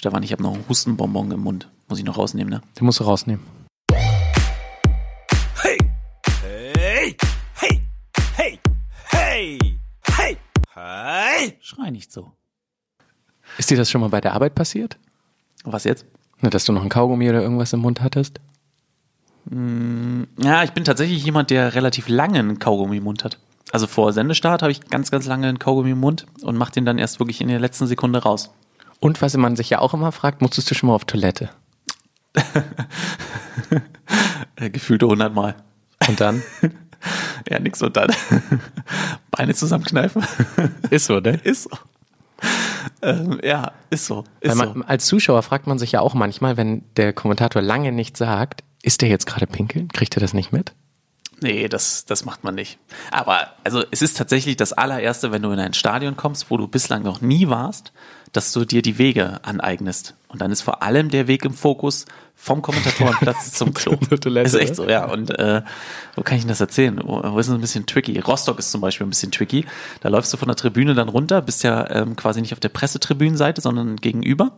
Stefan, ich habe noch einen Hustenbonbon im Mund. Muss ich noch rausnehmen, ne? Den musst du rausnehmen. Hey! Hey! Hey! Hey! Hey! Hey! Hey! Schrei nicht so. Ist dir das schon mal bei der Arbeit passiert? Was jetzt? Na, Dass du noch ein Kaugummi oder irgendwas im Mund hattest? Ja, ich bin tatsächlich jemand, der relativ lange einen Kaugummi im Mund hat. Also vor Sendestart habe ich ganz, ganz lange einen Kaugummi im Mund und mache den dann erst wirklich in der letzten Sekunde raus. Und was man sich ja auch immer fragt, musstest du schon mal auf Toilette? Gefühlte 100 Mal. Und dann? Ja, nix und dann. Beine zusammenkneifen. Ist so, ne? Ist so. Ähm, ja, ist so. Ist Weil so. man, als Zuschauer fragt man sich ja auch manchmal, wenn der Kommentator lange nichts sagt, ist der jetzt gerade pinkeln? Kriegt er das nicht mit? Nee, das, das macht man nicht. Aber also es ist tatsächlich das allererste, wenn du in ein Stadion kommst, wo du bislang noch nie warst, dass du dir die Wege aneignest. Und dann ist vor allem der Weg im Fokus vom Kommentatorenplatz zum Klo. Toilette, ist echt so, ja. Und äh, wo kann ich Ihnen das erzählen? Wo, wo ist es ein bisschen tricky? Rostock ist zum Beispiel ein bisschen tricky. Da läufst du von der Tribüne dann runter, bist ja ähm, quasi nicht auf der Pressetribünenseite, sondern gegenüber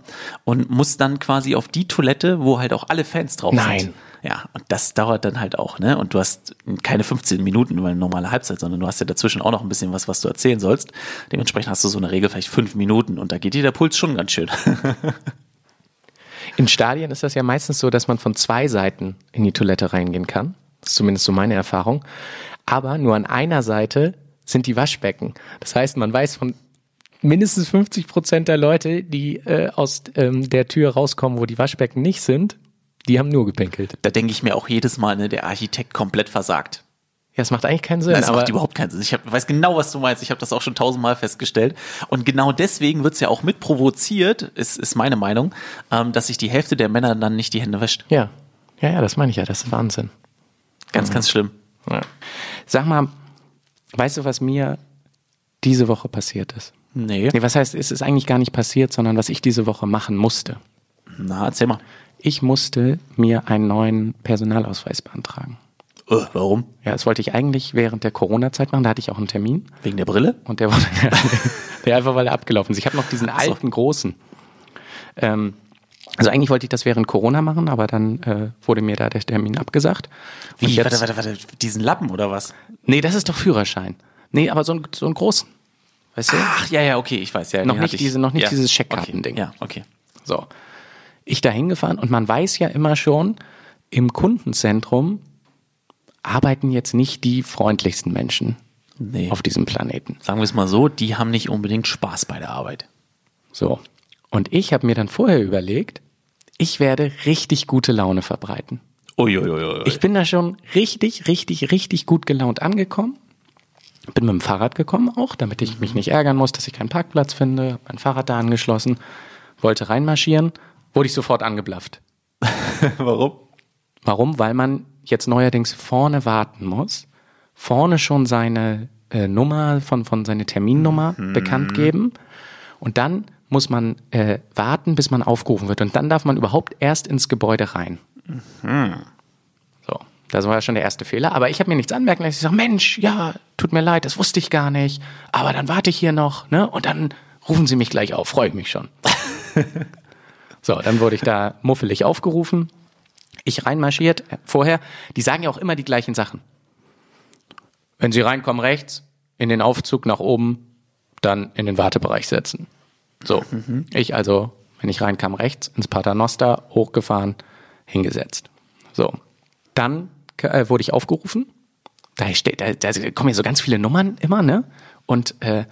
und musst dann quasi auf die Toilette, wo halt auch alle Fans drauf Nein. sind. Ja, und das dauert dann halt auch, ne? Und du hast keine 15 Minuten über eine normale Halbzeit, sondern du hast ja dazwischen auch noch ein bisschen was, was du erzählen sollst. Dementsprechend hast du so eine Regel vielleicht fünf Minuten und da geht dir der Puls schon ganz schön. In Stadien ist das ja meistens so, dass man von zwei Seiten in die Toilette reingehen kann. Das ist zumindest so meine Erfahrung. Aber nur an einer Seite sind die Waschbecken. Das heißt, man weiß von mindestens 50 Prozent der Leute, die äh, aus ähm, der Tür rauskommen, wo die Waschbecken nicht sind, die haben nur gepinkelt. Da denke ich mir auch jedes Mal, ne, der Architekt komplett versagt. Ja, es macht eigentlich keinen Sinn. Das macht überhaupt keinen Sinn. Ich hab, weiß genau, was du meinst. Ich habe das auch schon tausendmal festgestellt. Und genau deswegen wird's ja auch mit provoziert, ist, ist meine Meinung, ähm, dass sich die Hälfte der Männer dann nicht die Hände wäscht. ja, ja, ja, das meine ich ja. Das ist Wahnsinn. Ganz, ganz schlimm. Ja. Sag mal, weißt du, was mir diese Woche passiert ist? Nee. Nee, was heißt, es ist eigentlich gar nicht passiert, sondern was ich diese Woche machen musste. Na, erzähl mal. Ich musste mir einen neuen Personalausweis beantragen. Äh, warum? Ja, das wollte ich eigentlich während der Corona-Zeit machen. Da hatte ich auch einen Termin Wegen der Brille? und der wurde der einfach weil er abgelaufen ist. Ich habe noch diesen so. alten großen. Ähm, also eigentlich wollte ich das während Corona machen, aber dann äh, wurde mir da der Termin abgesagt. Und Wie? Warte, warte, warte. Diesen Lappen oder was? Nee, das ist doch Führerschein. Nee, aber so, ein, so einen großen. Weißt du? Ach, ja, ja, okay, ich weiß. Ja, Noch nicht ich. diese- noch nicht ja. dieses Scheckkartending. Okay. Ja, okay. So. Ich da hingefahren und man weiß ja immer schon, im Kundenzentrum arbeiten jetzt nicht die freundlichsten Menschen Nee. auf diesem Planeten. Sagen wir es mal so, die haben nicht unbedingt Spaß bei der Arbeit. So. Und ich habe mir dann vorher überlegt, ich werde richtig gute Laune verbreiten. Uiuiui. Ich bin da schon richtig, richtig, richtig gut gelaunt angekommen. Bin mit dem Fahrrad gekommen auch, damit ich mich nicht ärgern muss, dass ich keinen Parkplatz finde. Mein Fahrrad da angeschlossen, wollte reinmarschieren, wurde ich sofort angeblafft. Warum? Warum? Weil man jetzt neuerdings vorne warten muss, vorne schon seine äh, Nummer von, von seine Terminnummer bekannt geben und dann muss man äh, warten, bis man aufgerufen wird und dann darf man überhaupt erst ins Gebäude rein. So, das war ja schon der erste Fehler, aber ich habe mir nichts anmerken lassen. Ich sage, Mensch, ja, tut mir leid, das wusste ich gar nicht, aber dann warte ich hier noch, ne? Und dann rufen Sie mich gleich auf, freue ich mich schon. so, dann wurde ich da muffelig aufgerufen ich reinmarschiert, äh, vorher, die sagen ja auch immer die gleichen Sachen. Wenn sie reinkommen rechts, in den Aufzug nach oben, dann in den Wartebereich setzen. So, ich also, wenn ich reinkam rechts, ins Paternoster, hochgefahren, hingesetzt. So, dann äh, wurde ich aufgerufen. Da, steht, da, da kommen ja so ganz viele Nummern immer, ne? Und äh,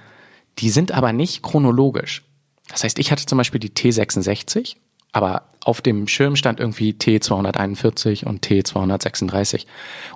die sind aber nicht chronologisch. Das heißt, ich hatte zum Beispiel die T66, aber auf dem Schirm stand irgendwie T241 und T236.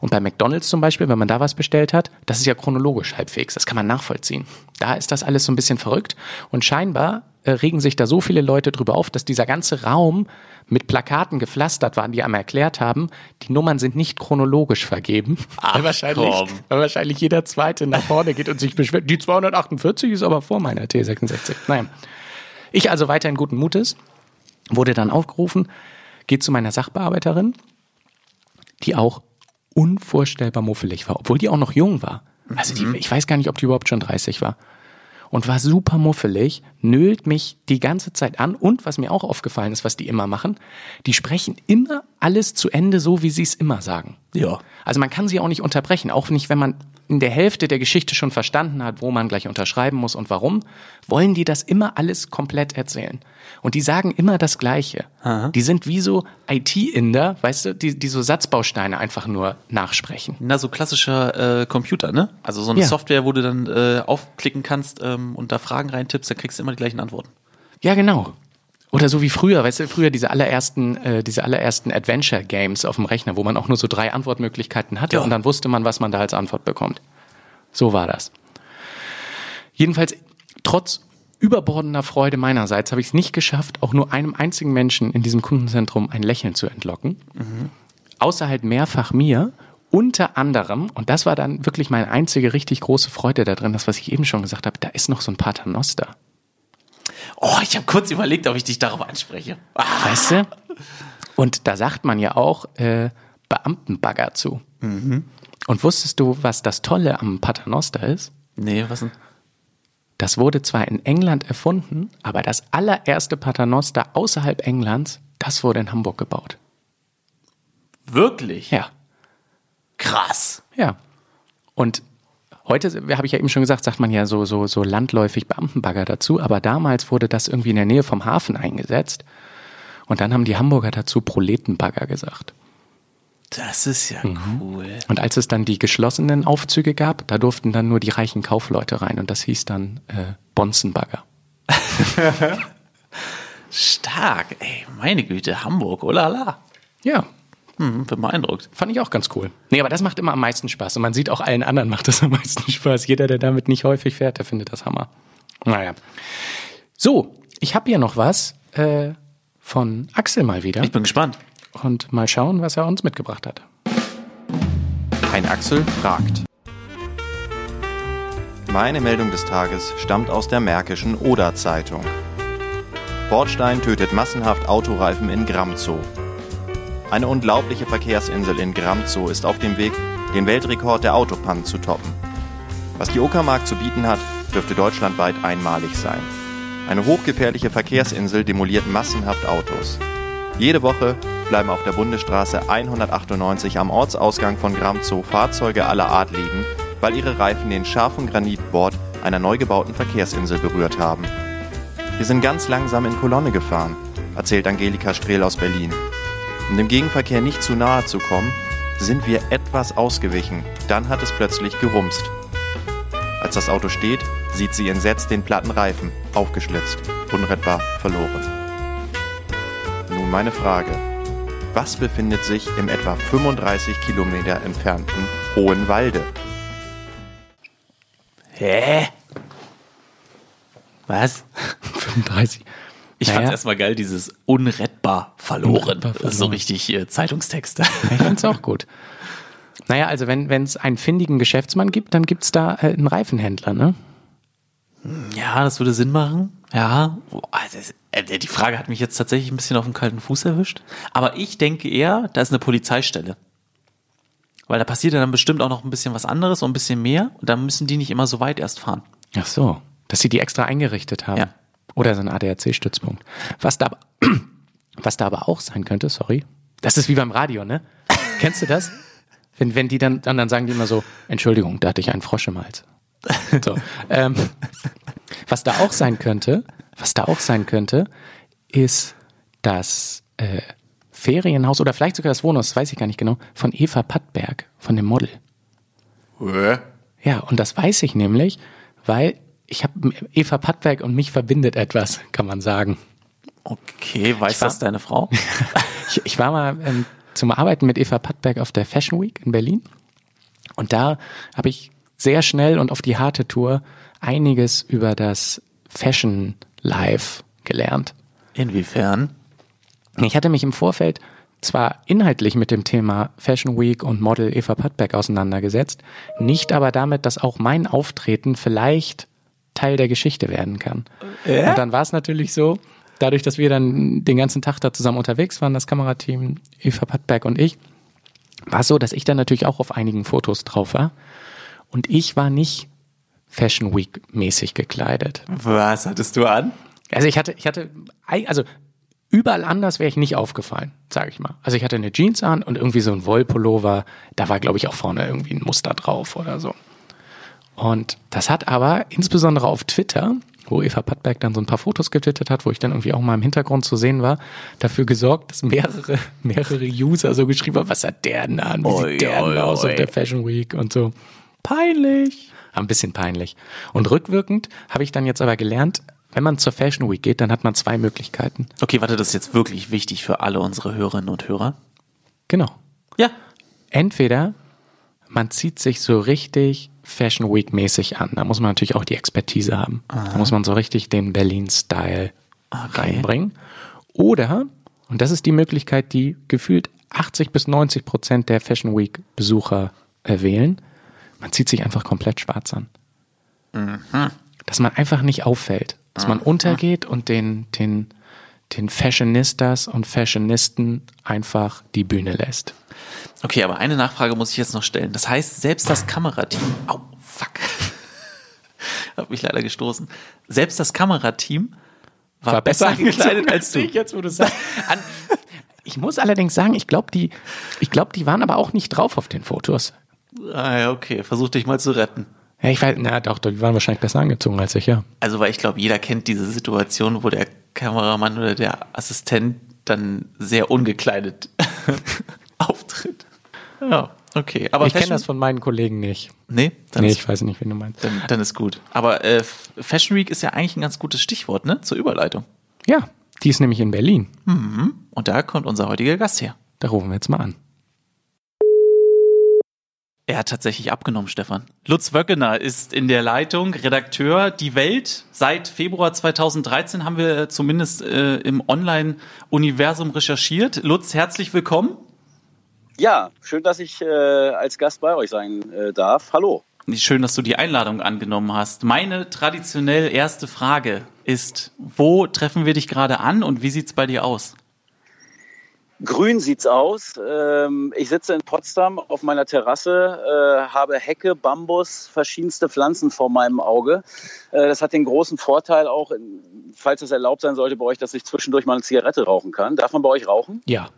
Und bei McDonalds zum Beispiel, wenn man da was bestellt hat, das ist ja chronologisch halbwegs, das kann man nachvollziehen. Da ist das alles so ein bisschen verrückt und scheinbar äh, regen sich da so viele Leute drüber auf, dass dieser ganze Raum mit Plakaten gepflastert war, die einem erklärt haben, die Nummern sind nicht chronologisch vergeben. Ach, weil, wahrscheinlich, komm. weil wahrscheinlich jeder Zweite nach vorne geht und sich beschwert, die 248 ist aber vor meiner T66. Naja. Ich also weiterhin guten Mutes, wurde dann aufgerufen, geht zu meiner Sachbearbeiterin, die auch unvorstellbar muffelig war, obwohl die auch noch jung war. Also die, ich weiß gar nicht, ob die überhaupt schon 30 war. und war super muffelig, nölt mich die ganze Zeit an und was mir auch aufgefallen ist, was die immer machen, die sprechen immer alles zu Ende so, wie sie es immer sagen. Ja. Also man kann sie auch nicht unterbrechen, auch nicht, wenn man in der Hälfte der Geschichte schon verstanden hat, wo man gleich unterschreiben muss und warum, wollen die das immer alles komplett erzählen. Und die sagen immer das Gleiche. Die sind wie so IT-Inder, weißt du, die, die so Satzbausteine einfach nur nachsprechen. Na, so klassischer äh, Computer, ne? Also so eine Ja. Software, wo du dann äh, aufklicken kannst ähm, und da Fragen reintippst, dann kriegst du immer die gleichen Antworten. Ja, genau. Oder so wie früher, weißt du, früher diese allerersten, äh, diese allerersten Adventure-Games auf dem Rechner, wo man auch nur so drei Antwortmöglichkeiten hatte Ja. und dann wusste man, was man da als Antwort bekommt. So war das. Jedenfalls, trotz überbordender Freude meinerseits habe ich es nicht geschafft, auch nur einem einzigen Menschen in diesem Kundenzentrum ein Lächeln zu entlocken. Außer halt mehrfach mir. Unter anderem, und das war dann wirklich meine einzige richtig große Freude da drin, das, was ich eben schon gesagt habe, da ist noch so ein Paternoster. Oh, ich habe kurz überlegt, ob ich dich darauf anspreche. Ah, Weißt du? Und da sagt man ja auch äh, Beamtenbagger zu. Und wusstest du, was das Tolle am Paternoster ist? nee, was denn? Das wurde zwar in England erfunden, aber das allererste Paternoster außerhalb Englands, das wurde in Hamburg gebaut. Wirklich? Ja, Krass. ja. Und heute, habe ich ja eben schon gesagt, sagt man ja so, so, so landläufig Beamtenbagger dazu, aber damals wurde das irgendwie in der Nähe vom Hafen eingesetzt. Und dann haben die Hamburger dazu Proletenbagger gesagt. Das ist ja cool. Und als es dann die geschlossenen Aufzüge gab, da durften dann nur die reichen Kaufleute rein und das hieß dann äh, Bonzenbagger. Stark, ey, meine Güte, Hamburg, oh la la. Ja, Hm, bin beeindruckt. fand ich auch ganz cool. Nee, aber das macht immer am meisten Spaß und man sieht auch allen anderen macht das am meisten Spaß. Jeder, der damit nicht häufig fährt, der findet das Hammer. Naja. So, ich habe hier noch was äh, von Axel mal wieder Ich bin gespannt. und mal schauen, was er uns mitgebracht hat. Ein Axel fragt. Meine Meldung des Tages stammt aus der Märkischen Oder-Zeitung. Bordstein tötet massenhaft Autoreifen in Gramzow. Eine unglaubliche Verkehrsinsel in Gramzow ist auf dem Weg, den Weltrekord der Autopannen zu toppen. Was die Uckermark zu bieten hat, dürfte deutschlandweit einmalig sein. Eine hochgefährliche Verkehrsinsel demoliert massenhaft Autos. Jede Woche bleiben auf der Bundesstraße 198 am Ortsausgang von Gramzow Fahrzeuge aller Art liegen, weil ihre Reifen den scharfen Granitbord einer neu gebauten Verkehrsinsel berührt haben. Wir sind ganz langsam in Kolonne gefahren, erzählt Angelika Strehl aus Berlin. Um dem Gegenverkehr nicht zu nahe zu kommen, sind wir etwas ausgewichen. Dann hat es plötzlich gerumst. Als das Auto steht, sieht sie entsetzt den platten Reifen, aufgeschlitzt, unrettbar verloren. Nun meine Frage. Was befindet sich im etwa 35 Kilometer entfernten Hohenwalde? Hä? Was? 35. Ich Naja. fand's erstmal geil, dieses unrettbar verloren. Unrettbar ist so verloren. richtig äh, Zeitungstext. Ich find's auch gut. Naja, also wenn es einen findigen Geschäftsmann gibt, dann gibt's da äh, einen Reifenhändler, ne? ja, das würde Sinn machen. Ja, also es- äh, die Frage hat mich jetzt tatsächlich ein bisschen auf den kalten Fuß erwischt. Aber ich denke eher, da ist eine Polizeistelle. Weil da passiert ja dann bestimmt auch noch ein bisschen was anderes und ein bisschen mehr. Und dann müssen die nicht immer so weit erst fahren. Ach so, dass sie die extra eingerichtet haben. Ja. Oder so ein ADAC-Stützpunkt. Was da, aber- was da aber auch sein könnte, sorry, das ist wie beim Radio, ne? Kennst du das? Wenn, wenn die dann, dann, dann sagen die immer so, Entschuldigung, da hatte ich einen Frosch im Hals. So, ähm, was da auch sein könnte, was da auch sein könnte, ist das äh, Ferienhaus oder vielleicht sogar das Wohnhaus, das weiß ich gar nicht genau, von Eva Pattberg, von dem Model. Ja, und das weiß ich nämlich, weil ich habe Eva Pattberg und mich verbindet etwas, kann man sagen. Okay, weiß war- das deine Frau? Ich, ich war mal ähm, zum Arbeiten mit Eva Pattberg auf der Fashion Week in Berlin und da habe ich sehr schnell und auf die harte Tour einiges über das Fashion Life gelernt. Inwiefern? Ich hatte mich im Vorfeld zwar inhaltlich mit dem Thema Fashion Week und Model Eva Pattberg auseinandergesetzt, nicht aber damit, dass auch mein Auftreten vielleicht Teil der Geschichte werden kann. Und dann war es natürlich so, dadurch, dass wir dann den ganzen Tag da zusammen unterwegs waren, das Kamerateam Eva Pattberg und ich, war es so, dass ich dann natürlich auch auf einigen Fotos drauf war. Und ich war nicht Fashion Week mäßig gekleidet. Was hattest du an? Also ich hatte, ich hatte, also überall anders wäre ich nicht aufgefallen, sage ich mal. Also ich hatte eine Jeans an und irgendwie so ein Wollpullover, da war glaube ich auch vorne irgendwie ein Muster drauf oder so. Und das hat aber insbesondere auf Twitter, wo Eva Pattberg dann so ein paar Fotos getwittert hat, wo ich dann irgendwie auch mal im Hintergrund zu sehen war, dafür gesorgt, dass mehrere, mehrere User so geschrieben haben, was hat der denn an? Wie Oi, sieht der denn aus oi. auf der Fashion Week und so. Peinlich. Ein bisschen peinlich. Und rückwirkend habe ich dann jetzt aber gelernt, wenn man zur Fashion Week geht, dann hat man zwei Möglichkeiten. Okay, warte, das ist jetzt wirklich wichtig für alle unsere Hörerinnen und Hörer. Genau. Ja. Entweder man zieht sich so richtig Fashion Week mäßig an. Da muss man natürlich auch die Expertise haben. Da muss man so richtig den Berlin-Style reinbringen. Oder, und das ist die Möglichkeit, die gefühlt 80 bis 90 Prozent der Fashion Week Besucher erwählen, man zieht sich einfach komplett schwarz an. Dass man einfach nicht auffällt. Dass man untergeht und den, den, den Fashionistas und Fashionisten einfach die Bühne lässt. Okay, aber eine Nachfrage muss ich jetzt noch stellen. Das heißt, selbst das Kamerateam. Au, fuck. Hab mich leider gestoßen. Selbst das Kamerateam war, besser angekleidet als du. Jetzt, wo du sagst. An, ich muss allerdings sagen, ich glaube, die, ich glaube, die waren aber auch nicht drauf auf den Fotos. Ah ja, okay. Versuch dich mal zu retten. Ja, ich weiß, na doch, die waren wahrscheinlich besser angezogen als ich, ja. Also, weil ich glaube, jeder kennt diese Situation, wo der Kameramann oder der Assistent dann sehr ungekleidet auftritt. Ja, okay. Aber ich kenne das von meinen Kollegen nicht. Nee, dann, Nee, ist, ich weiß nicht, wen du meinst. dann, dann ist gut. Aber äh, Fashion Week ist ja eigentlich ein ganz gutes Stichwort, ne? Zur Überleitung. Ja, die ist nämlich in Berlin. Und da kommt unser heutiger Gast her. Da rufen wir jetzt mal an. Er hat tatsächlich abgenommen, Stefan. Lutz Wöckener ist in der Leitung, Redakteur Die Welt. Seit Februar 2013 haben wir zumindest äh, im Online-Universum recherchiert. Lutz, herzlich willkommen. Ja, schön, dass ich äh, als Gast bei euch sein äh, darf. Hallo. Schön, dass du die Einladung angenommen hast. Meine traditionell erste Frage ist, wo treffen wir dich gerade an und wie sieht's bei dir aus? Grün sieht's aus. Ähm, ich sitze in Potsdam auf meiner Terrasse, äh, habe Hecke, Bambus, verschiedenste Pflanzen vor meinem Auge. Äh, das hat den großen Vorteil auch, falls es erlaubt sein sollte bei euch, dass ich zwischendurch mal eine Zigarette rauchen kann. Darf man bei euch rauchen? Ja.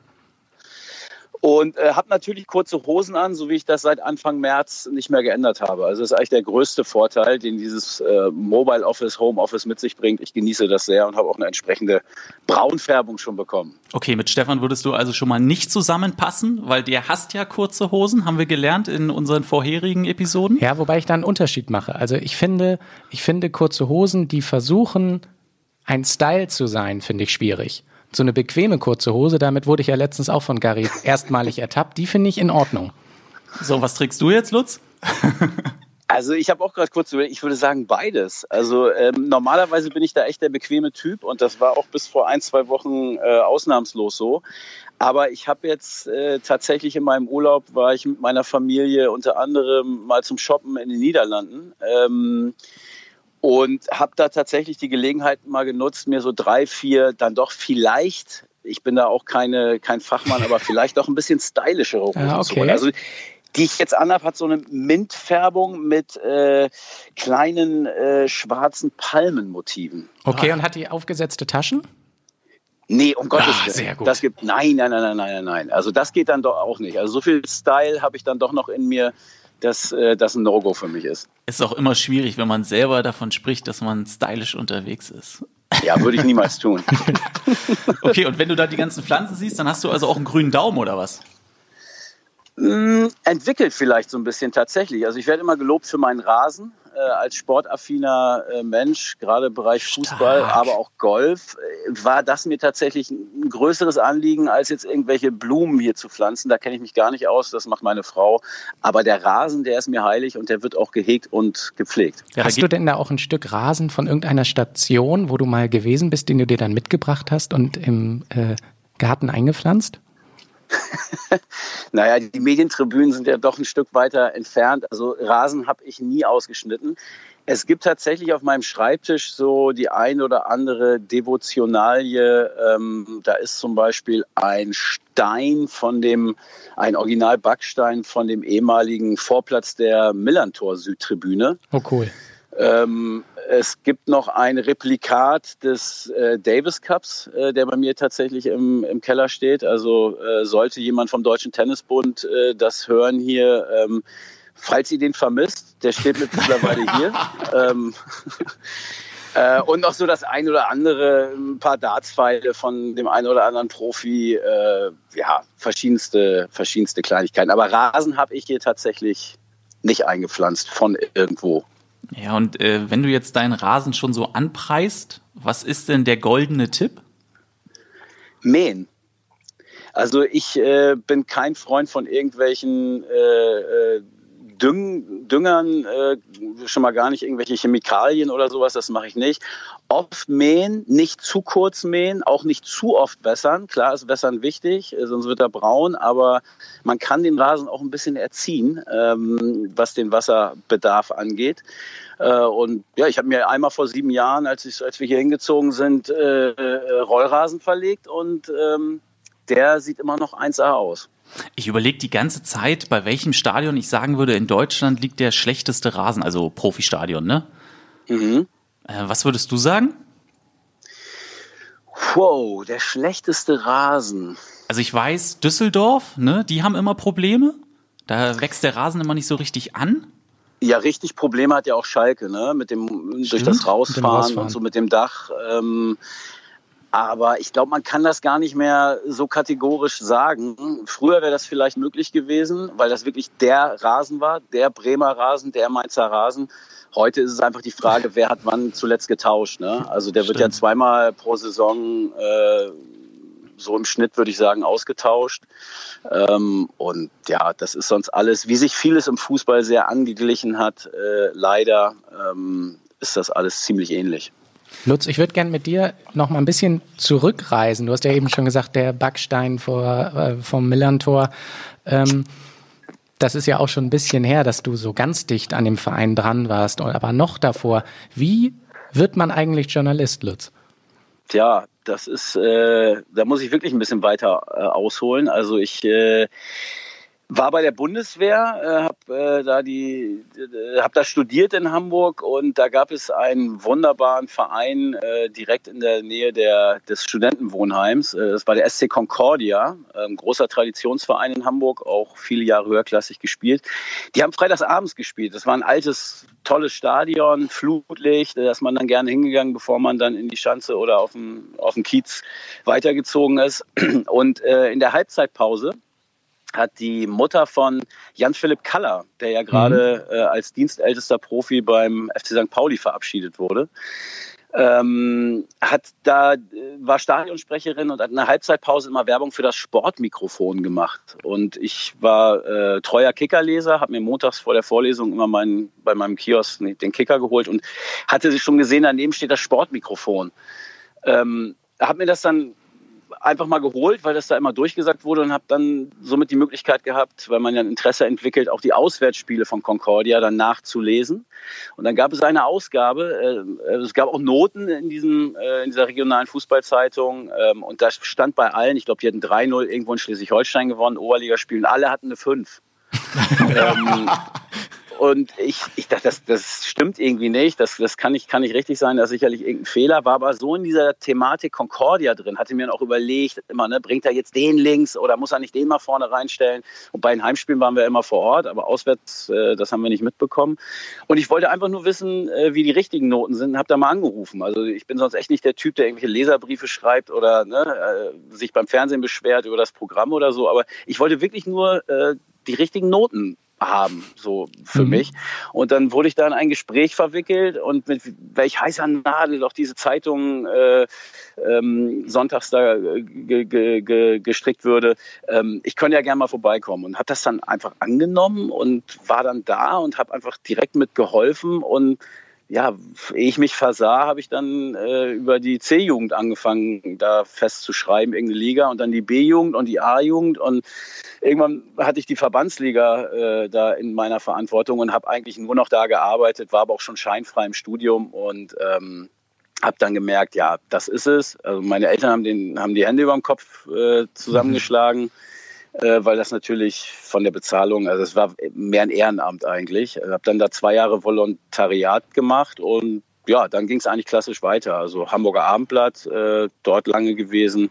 Und äh, habe natürlich kurze Hosen an, so wie ich das seit Anfang März nicht mehr geändert habe. Also das ist eigentlich der größte Vorteil, den dieses äh, Mobile Office, Home Office mit sich bringt. Ich genieße das sehr und habe auch eine entsprechende Braunfärbung schon bekommen. Okay, mit Stefan würdest du also schon mal nicht zusammenpassen, weil der hasst ja kurze Hosen, haben wir gelernt in unseren vorherigen Episoden. Ja, wobei ich da einen Unterschied mache. Also ich finde, ich finde kurze Hosen, die versuchen, ein Style zu sein, finde ich schwierig. So eine bequeme kurze Hose, damit wurde ich ja letztens auch von Gary erstmalig ertappt, die finde ich in Ordnung. So, was trägst du jetzt, Lutz? Also ich habe auch gerade kurz überlegt, ich würde sagen beides. Also ähm, normalerweise bin ich da echt der bequeme Typ und das war auch bis vor ein, zwei Wochen äh, ausnahmslos so. Aber ich habe jetzt äh, tatsächlich in meinem Urlaub, war ich mit meiner Familie unter anderem mal zum Shoppen in den Niederlanden. Ähm, und habe da tatsächlich die Gelegenheit mal genutzt, mir so drei, vier dann doch vielleicht, ich bin da auch keine, kein Fachmann, aber vielleicht auch ein bisschen stylischere Hosen Ah, zu okay. holen. Also die ich jetzt anhab, hat so eine Mintfärbung mit äh, kleinen äh, schwarzen Palmenmotiven. Okay, und hat die aufgesetzte Taschen? Nee, um Gottes Ah, Willen. sehr gut. Das gibt, nein, nein, nein, nein, nein, nein, nein. Also das geht dann doch auch nicht. Also so viel Style habe ich dann doch noch in mir, dass äh, das ein No-Go für mich ist. Ist auch immer schwierig, wenn man selber davon spricht, dass man stylisch unterwegs ist. Ja, würde ich niemals tun. Okay, und wenn du da die ganzen Pflanzen siehst, dann hast du also auch einen grünen Daumen oder was? Mm, Entwickelt vielleicht so ein bisschen tatsächlich. Also ich werde immer gelobt für meinen Rasen äh, als sportaffiner äh, Mensch, gerade im Bereich Fußball, Stark. aber auch Golf, äh, war das mir tatsächlich ein größeres Anliegen, als jetzt irgendwelche Blumen hier zu pflanzen. Da kenne ich mich gar nicht aus, das macht meine Frau. Aber der Rasen, der ist mir heilig und der wird auch gehegt und gepflegt. Hast du denn da auch ein Stück Rasen von irgendeiner Station, wo du mal gewesen bist, den du dir dann mitgebracht hast und im äh, Garten eingepflanzt? Naja, die Medientribünen sind ja doch ein Stück weiter entfernt. Also Rasen habe ich nie ausgeschnitten. Es gibt tatsächlich auf meinem Schreibtisch so die ein oder andere Devotionalie. Ähm, da ist zum Beispiel ein Stein von dem, ein Original-Backstein von dem ehemaligen Vorplatz der Millantor Südtribüne. Oh, cool. Ähm, es gibt noch ein Replikat des äh, Davis Cups, äh, der bei mir tatsächlich im, im Keller steht. Also äh, sollte jemand vom Deutschen Tennisbund äh, das hören hier, ähm, falls ihr den vermisst, der steht mittlerweile hier. ähm, äh, und noch so das ein oder andere, ein paar Dartspfeile von dem einen oder anderen Profi, äh, ja, verschiedenste, verschiedenste Kleinigkeiten. Aber Rasen habe ich hier tatsächlich nicht eingepflanzt von irgendwo. Ja, und äh, wenn du jetzt deinen Rasen schon so anpreist, was ist denn der goldene Tipp? Mähen. Also ich äh, bin kein Freund von irgendwelchen äh, Düng, Düngern, äh, schon mal gar nicht irgendwelche Chemikalien oder sowas, das mache ich nicht. Oft mähen, nicht zu kurz mähen, auch nicht zu oft wässern. Klar ist Wässern wichtig, äh, sonst wird er braun, aber man kann den Rasen auch ein bisschen erziehen, ähm, was den Wasserbedarf angeht. Äh, und ja, ich habe mir einmal vor sieben Jahren, als, ich, als wir hier hingezogen sind, äh, äh Rollrasen verlegt und ähm, der sieht immer noch 1A aus. Ich überlege die ganze Zeit, bei welchem Stadion ich sagen würde, in Deutschland liegt der schlechteste Rasen, also Profistadion, ne? Mhm. Äh, was würdest du sagen? Wow, der schlechteste Rasen. Also ich weiß, Düsseldorf, ne, die haben immer Probleme. Da wächst der Rasen immer nicht so richtig an. Ja, richtig Probleme hat ja auch Schalke, ne? Mit dem Stimmt, durch das Rausfahren, Rausfahren, und so mit dem Dach. Ähm, aber ich glaube, man kann das gar nicht mehr so kategorisch sagen. Früher wäre das vielleicht möglich gewesen, weil das wirklich der Rasen war, der Bremer Rasen, der Mainzer Rasen. Heute ist es einfach die Frage, wer hat wann zuletzt getauscht. Ne? Also der Stimmt. wird ja zweimal pro Saison äh, so im Schnitt, würde ich sagen, ausgetauscht. Ähm, und ja, das ist sonst alles, wie sich vieles im Fußball sehr angeglichen hat, äh, leider ähm, ist das alles ziemlich ähnlich. Lutz, ich würde gerne mit dir noch mal ein bisschen zurückreisen. Du hast ja eben schon gesagt, der Backstein vor, äh, vom Millantor. Ähm, das ist ja auch schon ein bisschen her, dass du so ganz dicht an dem Verein dran warst. Aber noch davor, wie wird man eigentlich Journalist, Lutz? Tja, das ist, äh, da muss ich wirklich ein bisschen weiter äh, ausholen. Also ich äh, war bei der Bundeswehr, äh, habe äh, da die, äh, habe da studiert in Hamburg und da gab es einen wunderbaren Verein äh, direkt in der Nähe der, des Studentenwohnheims. Äh, das war der SC Concordia, ein großer Traditionsverein in Hamburg, auch viele Jahre höherklassig gespielt. Die haben freitagsabends gespielt. Das war ein altes, tolles Stadion, Flutlicht, da ist man dann gerne hingegangen, bevor man dann in die Schanze oder auf dem, auf dem Kiez weitergezogen ist. Und äh, in der Halbzeitpause hat die Mutter von Jan-Philipp Kaller, der ja gerade mhm. äh, als dienstältester Profi beim FC St. Pauli verabschiedet wurde, ähm, hat da war Stadionsprecherin und hat in der Halbzeitpause immer Werbung für das Sportmikrofon gemacht. Und ich war äh, treuer Kickerleser, habe mir montags vor der Vorlesung immer meinen, bei meinem Kiosk den Kicker geholt und hatte sich schon gesehen, daneben steht das Sportmikrofon. Ähm, habe mir das dann einfach mal geholt, weil das da immer durchgesagt wurde und habe dann somit die Möglichkeit gehabt, weil man ja ein Interesse entwickelt, auch die Auswärtsspiele von Concordia dann nachzulesen. Und dann gab es eine Ausgabe, äh, es gab auch Noten in, diesem, äh, in dieser regionalen Fußballzeitung ähm, und da stand bei allen, ich glaube, die hatten 3-0 irgendwo in Schleswig-Holstein gewonnen, Oberligaspielen, alle hatten eine 5. ähm, und ich, ich dachte, das, das stimmt irgendwie nicht. Das, das kann, nicht, kann nicht richtig sein. Das ist sicherlich irgendein Fehler. War aber so in dieser Thematik Concordia drin. Hatte mir auch überlegt, immer, ne, bringt er jetzt den links oder muss er nicht den mal vorne reinstellen? Und bei den Heimspielen waren wir immer vor Ort, aber auswärts, äh, das haben wir nicht mitbekommen. Und ich wollte einfach nur wissen, äh, wie die richtigen Noten sind. Hab da mal angerufen. Also ich bin sonst echt nicht der Typ, der irgendwelche Leserbriefe schreibt oder ne, äh, sich beim Fernsehen beschwert über das Programm oder so. Aber ich wollte wirklich nur äh, die richtigen Noten haben, so für mhm. mich. Und dann wurde ich da in ein Gespräch verwickelt und mit welch heißer Nadel doch diese Zeitung äh, ähm, sonntags da ge ge ge gestrickt würde. Ähm, ich könnte ja gerne mal vorbeikommen und habe das dann einfach angenommen und war dann da und habe einfach direkt mit geholfen und ja, ehe ich mich versah, habe ich dann äh, über die C-Jugend angefangen, da festzuschreiben, irgendeine Liga und dann die B-Jugend und die A-Jugend und irgendwann hatte ich die Verbandsliga äh, da in meiner Verantwortung und habe eigentlich nur noch da gearbeitet, war aber auch schon scheinfrei im Studium und ähm, habe dann gemerkt, ja, das ist es. Also meine Eltern haben, den, haben die Hände über dem Kopf äh, zusammengeschlagen. Mhm weil das natürlich von der Bezahlung, also es war mehr ein Ehrenamt eigentlich. Ich habe dann da zwei Jahre Volontariat gemacht und ja, dann ging es eigentlich klassisch weiter. Also Hamburger Abendblatt, äh, dort lange gewesen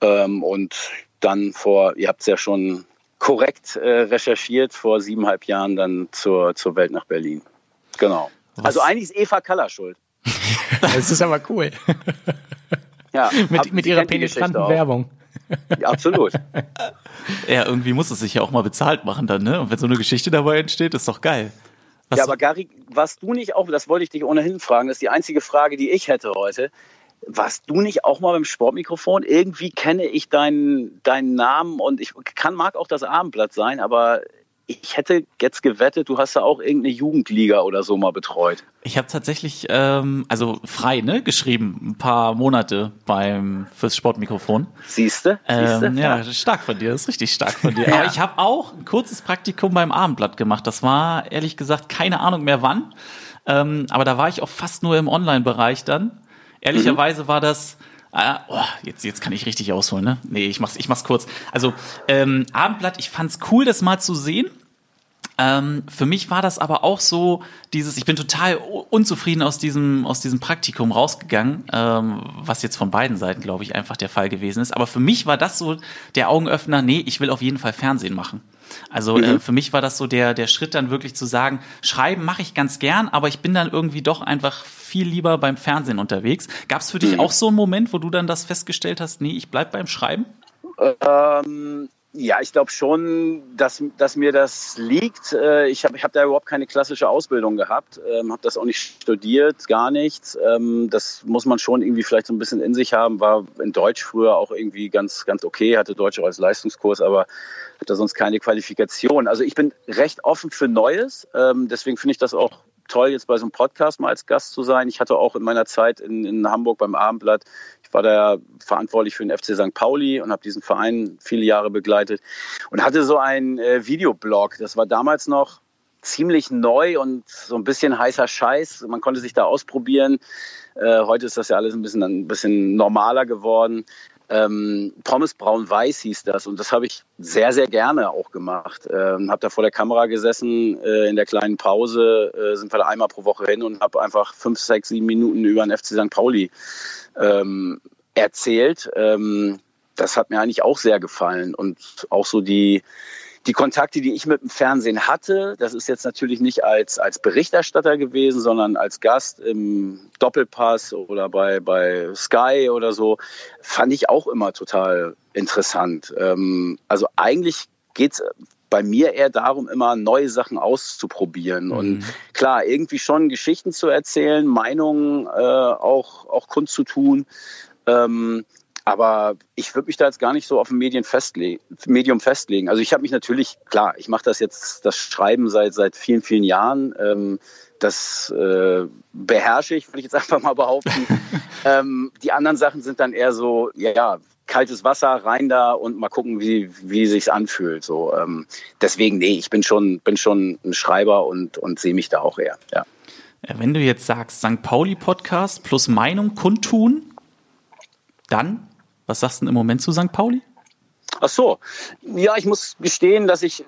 ähm, und dann vor, ihr habt es ja schon korrekt äh, recherchiert, vor siebeneinhalb Jahren dann zur, zur Welt nach Berlin. Genau. Was? Also eigentlich ist Eva Kaller schuld. Das ist aber cool. Ja, mit, mit ihrer penetranten. Werbung. Ja, absolut. Ja, irgendwie muss es sich ja auch mal bezahlt machen dann, ne? Und wenn so eine Geschichte dabei entsteht, ist doch geil. Was- Ja, aber Gary, warst du nicht auch, das wollte ich dich ohnehin fragen, das ist die einzige Frage, die ich hätte heute. Warst du nicht auch mal beim Sportmikrofon? Irgendwie kenne ich deinen, deinen Namen und ich kann, mag auch das Abendblatt sein, aber ich hätte jetzt gewettet, du hast da auch irgendeine Jugendliga oder so mal betreut. Ich habe tatsächlich, ähm, also frei, ne, geschrieben, ein paar Monate beim fürs Sportmikrofon. Siehste? Ähm, ja, stark von dir, das ist richtig stark von dir. Aber ich habe auch ein kurzes Praktikum beim Abendblatt gemacht. Das war ehrlich gesagt keine Ahnung mehr wann. Ähm, aber da war ich auch fast nur im Online-Bereich dann. Ehrlicherweise war das. Ah, oh, jetzt, jetzt kann ich richtig ausholen, ne? Nee, ich mach's, ich mach's kurz. Also, ähm, Abendblatt, ich fand's cool, das mal zu sehen. Ähm, für mich war das aber auch so dieses, ich bin total unzufrieden aus diesem, aus diesem Praktikum rausgegangen, ähm, was jetzt von beiden Seiten, glaube ich, einfach der Fall gewesen ist. Aber für mich war das so der Augenöffner, nee, ich will auf jeden Fall Fernsehen machen. Also äh, für mich war das so der, der Schritt dann wirklich zu sagen, schreiben mache ich ganz gern, aber ich bin dann irgendwie doch einfach viel lieber beim Fernsehen unterwegs. Gab es für dich auch so einen Moment, wo du dann das festgestellt hast, nee, ich bleib beim Schreiben? Ähm, ja, ich glaube schon, dass, dass mir das liegt. Äh, Ich habe ich hab da überhaupt keine klassische Ausbildung gehabt, ähm, habe das auch nicht studiert, gar nichts. Ähm, das muss man schon irgendwie vielleicht so ein bisschen in sich haben. War in Deutsch früher auch irgendwie ganz, ganz okay, hatte Deutsch auch als Leistungskurs, aber hatte sonst keine Qualifikation. Also ich bin recht offen für Neues. Ähm, deswegen finde ich das auch toll, jetzt bei so einem Podcast mal als Gast zu sein. Ich hatte auch in meiner Zeit in, in Hamburg beim Abendblatt, war da verantwortlich für den FC St. Pauli und habe diesen Verein viele Jahre begleitet und hatte so einen äh, Videoblog. Das war damals noch ziemlich neu und so ein bisschen heißer Scheiß. Man konnte sich da ausprobieren. Äh, heute ist das ja alles ein bisschen, ein bisschen normaler geworden. Ähm, Pommes Braun-Weiß hieß das und das habe ich sehr, sehr gerne auch gemacht. Ähm, habe da vor der Kamera gesessen, äh, in der kleinen Pause äh, sind wir da einmal pro Woche hin und habe einfach fünf, sechs, sieben Minuten über den FC St. Pauli ähm, erzählt. Ähm, das hat mir eigentlich auch sehr gefallen und auch so die, die Kontakte, die ich mit dem Fernsehen hatte, das ist jetzt natürlich nicht als, als Berichterstatter gewesen, sondern als Gast im Doppelpass oder bei, bei Sky oder so, fand ich auch immer total interessant. Ähm, also eigentlich geht's bei mir eher darum, immer neue Sachen auszuprobieren. Und klar, irgendwie schon Geschichten zu erzählen, Meinungen äh, auch, auch kundzutun. Ähm, aber ich würde mich da jetzt gar nicht so auf ein Medien festle Medium festlegen. Also ich habe mich natürlich, klar, ich mache das jetzt, das Schreiben seit, seit vielen, vielen Jahren. Ähm, das äh, beherrsche ich, würde ich jetzt einfach mal behaupten. ähm, die anderen Sachen sind dann eher so, ja, ja, kaltes Wasser rein da und mal gucken, wie, wie sich's anfühlt. So, ähm, deswegen, nee, ich bin schon, bin schon ein Schreiber und, und sehe mich da auch eher. Ja. Wenn du jetzt sagst, St. Pauli-Podcast plus Meinung kundtun, dann, was sagst du denn im Moment zu St. Pauli? Ach so, ja, ich muss gestehen, dass ich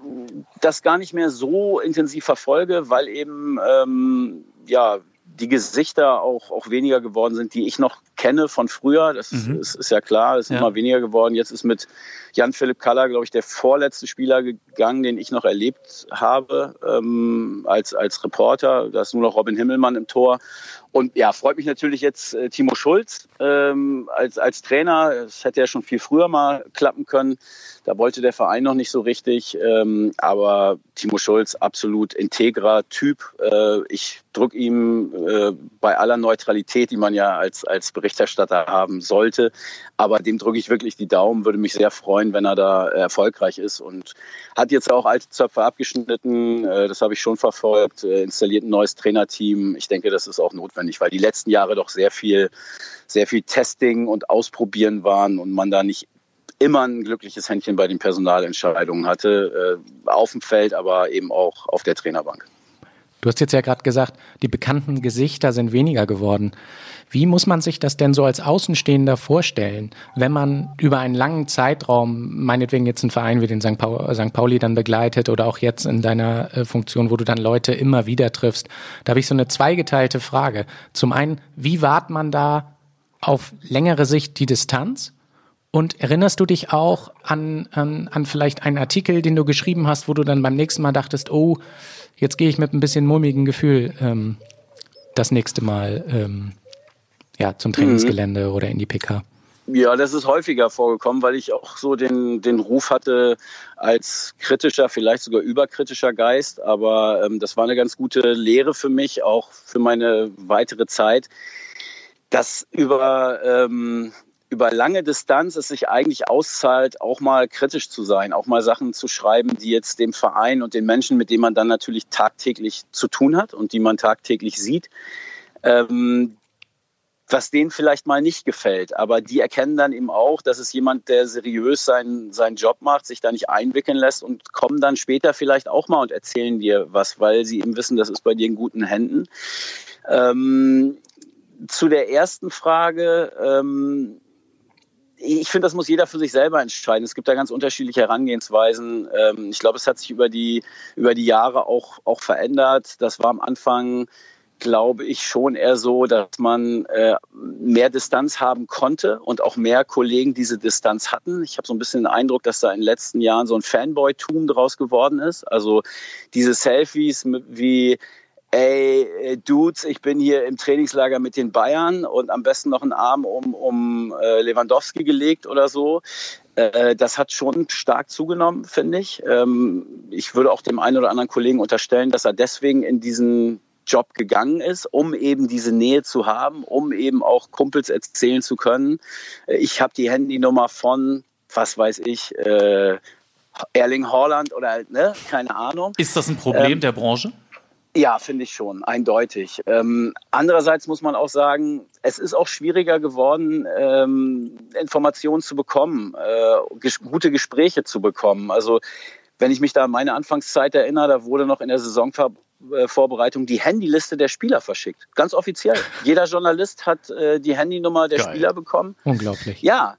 das gar nicht mehr so intensiv verfolge, weil eben ähm, ja die Gesichter auch, auch weniger geworden sind, die ich noch kenne von früher. Das ist, ist ja klar, es ist Ja. immer weniger geworden. Jetzt ist mit Jan-Philipp Kaller, glaube ich, der vorletzte Spieler gegangen, den ich noch erlebt habe ähm, als, als Reporter. Da ist nur noch Robin Himmelmann im Tor. Und ja, freut mich natürlich jetzt äh, Timo Schulz ähm, als, als Trainer. Das hätte ja schon viel früher mal klappen können. Da wollte der Verein noch nicht so richtig. Ähm, aber Timo Schulz, absolut integrer Typ. Äh, ich drücke ihm äh, bei aller Neutralität, die man ja als, als Berichterstatter haben sollte, aber dem drücke ich wirklich die Daumen, würde mich sehr freuen, wenn er da erfolgreich ist und hat jetzt auch alte Zöpfe abgeschnitten, äh, das habe ich schon verfolgt, äh, installiert ein neues Trainerteam. Ich denke, das ist auch notwendig, weil die letzten Jahre doch sehr viel, sehr viel Testing und Ausprobieren waren und man da nicht immer ein glückliches Händchen bei den Personalentscheidungen hatte, äh, auf dem Feld, aber eben auch auf der Trainerbank. Du hast jetzt ja gerade gesagt, die bekannten Gesichter sind weniger geworden. Wie muss man sich das denn so als Außenstehender vorstellen, wenn man über einen langen Zeitraum, meinetwegen jetzt einen Verein wie den St. Pauli, dann begleitet oder auch jetzt in deiner äh, Funktion, wo du dann Leute immer wieder triffst? Da habe ich so eine zweigeteilte Frage. Zum einen, wie wahrt man da auf längere Sicht die Distanz? Und erinnerst du dich auch an, an, an vielleicht einen Artikel, den du geschrieben hast, wo du dann beim nächsten Mal dachtest, oh, jetzt gehe ich mit ein bisschen mulmigen Gefühl ähm, das nächste Mal ähm, ja, zum Trainingsgelände mhm. oder in die PK? Ja, das ist häufiger vorgekommen, weil ich auch so den, den Ruf hatte als kritischer, vielleicht sogar überkritischer Geist. Aber ähm, das war eine ganz gute Lehre für mich, auch für meine weitere Zeit, dass über ähm, über lange Distanz es sich eigentlich auszahlt, auch mal kritisch zu sein, auch mal Sachen zu schreiben, die jetzt dem Verein und den Menschen, mit denen man dann natürlich tagtäglich zu tun hat und die man tagtäglich sieht, ähm, was denen vielleicht mal nicht gefällt. Aber die erkennen dann eben auch, dass es jemand, der seriös seinen, seinen Job macht, sich da nicht einwickeln lässt und kommen dann später vielleicht auch mal und erzählen dir was, weil sie eben wissen, das ist bei dir in guten Händen. Ähm, zu der ersten Frage, ähm, ich finde, das muss jeder für sich selber entscheiden. Es gibt da ganz unterschiedliche Herangehensweisen. Ähm, ich glaube, es hat sich über die, über die Jahre auch, auch verändert. Das war am Anfang, glaube ich, schon eher so, dass man äh, mehr Distanz haben konnte und auch mehr Kollegen diese Distanz hatten. Ich habe so ein bisschen den Eindruck, dass da in den letzten Jahren so ein Fanboy-Tum draus geworden ist. Also diese Selfies wie ey, äh, Dudes, ich bin hier im Trainingslager mit den Bayern und am besten noch einen Arm um, um äh, Lewandowski gelegt oder so. Äh, das hat schon stark zugenommen, finde ich. Ähm, ich würde auch dem einen oder anderen Kollegen unterstellen, dass er deswegen in diesen Job gegangen ist, um eben diese Nähe zu haben, um eben auch Kumpels erzählen zu können. Äh, ich habe die Handynummer von, was weiß ich, äh, Erling Haaland oder ne, keine Ahnung. Ist das ein Problem ähm, der Branche? Ja, finde ich schon, eindeutig. Ähm, andererseits muss man auch sagen, es ist auch schwieriger geworden, ähm, Informationen zu bekommen, äh, ges gute Gespräche zu bekommen. Also wenn ich mich da an meine Anfangszeit erinnere, da wurde noch in der Saisonvorbereitung die Handyliste der Spieler verschickt. Ganz offiziell. Jeder Journalist hat äh, die Handynummer der Geil. Spieler bekommen. Unglaublich. Ja,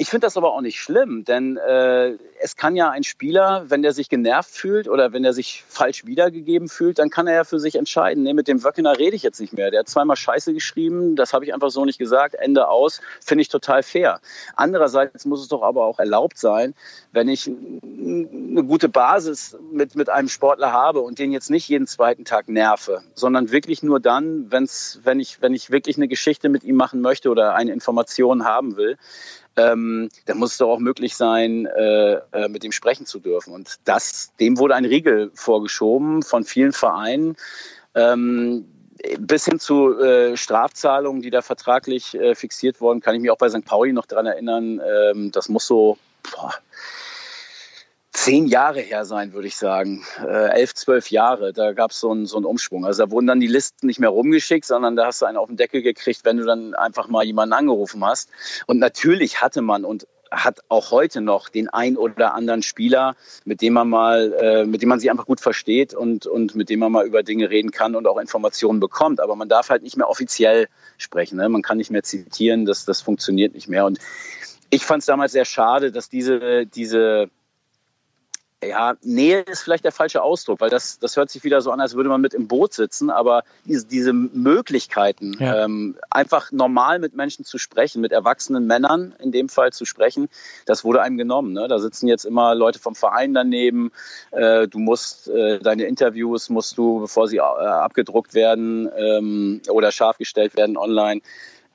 ich finde das aber auch nicht schlimm, denn äh, es kann ja ein Spieler, wenn der sich genervt fühlt oder wenn er sich falsch wiedergegeben fühlt, dann kann er ja für sich entscheiden, nee, mit dem Wöckener rede ich jetzt nicht mehr. Der hat zweimal Scheiße geschrieben, das habe ich einfach so nicht gesagt, Ende aus, finde ich total fair. Andererseits muss es doch aber auch erlaubt sein, wenn ich eine gute Basis mit, mit einem Sportler habe und den jetzt nicht jeden zweiten Tag nerve, sondern wirklich nur dann, wenn's, wenn, ich, wenn ich wirklich eine Geschichte mit ihm machen möchte oder eine Information haben will, ähm, dann muss es doch auch möglich sein, äh, äh, mit ihm sprechen zu dürfen. Und das, dem wurde ein Riegel vorgeschoben von vielen Vereinen. Ähm, bis hin zu äh, Strafzahlungen, die da vertraglich äh, fixiert wurden, kann ich mich auch bei St. Pauli noch daran erinnern. Ähm, das muss so boah, zehn Jahre her sein, würde ich sagen. Äh, elf, zwölf Jahre, da gab es so einen so einen Umschwung. Also da wurden dann die Listen nicht mehr rumgeschickt, sondern da hast du einen auf den Deckel gekriegt, wenn du dann einfach mal jemanden angerufen hast. Und natürlich hatte man und hat auch heute noch den ein oder anderen Spieler, mit dem man mal, äh, mit dem man sich einfach gut versteht und, und mit dem man mal über Dinge reden kann und auch Informationen bekommt. Aber man darf halt nicht mehr offiziell sprechen. Ne? Man kann nicht mehr zitieren, das, das funktioniert nicht mehr. Und ich fand es damals sehr schade, dass diese, diese ja, Nähe ist vielleicht der falsche Ausdruck, weil das, das hört sich wieder so an, als würde man mit im Boot sitzen, aber diese, diese Möglichkeiten, ja. ähm, einfach normal mit Menschen zu sprechen, mit erwachsenen Männern in dem Fall zu sprechen, das wurde einem genommen. Ne? Da sitzen jetzt immer Leute vom Verein daneben, äh, du musst äh, deine Interviews, musst du, bevor sie äh, abgedruckt werden ähm, oder scharf gestellt werden online,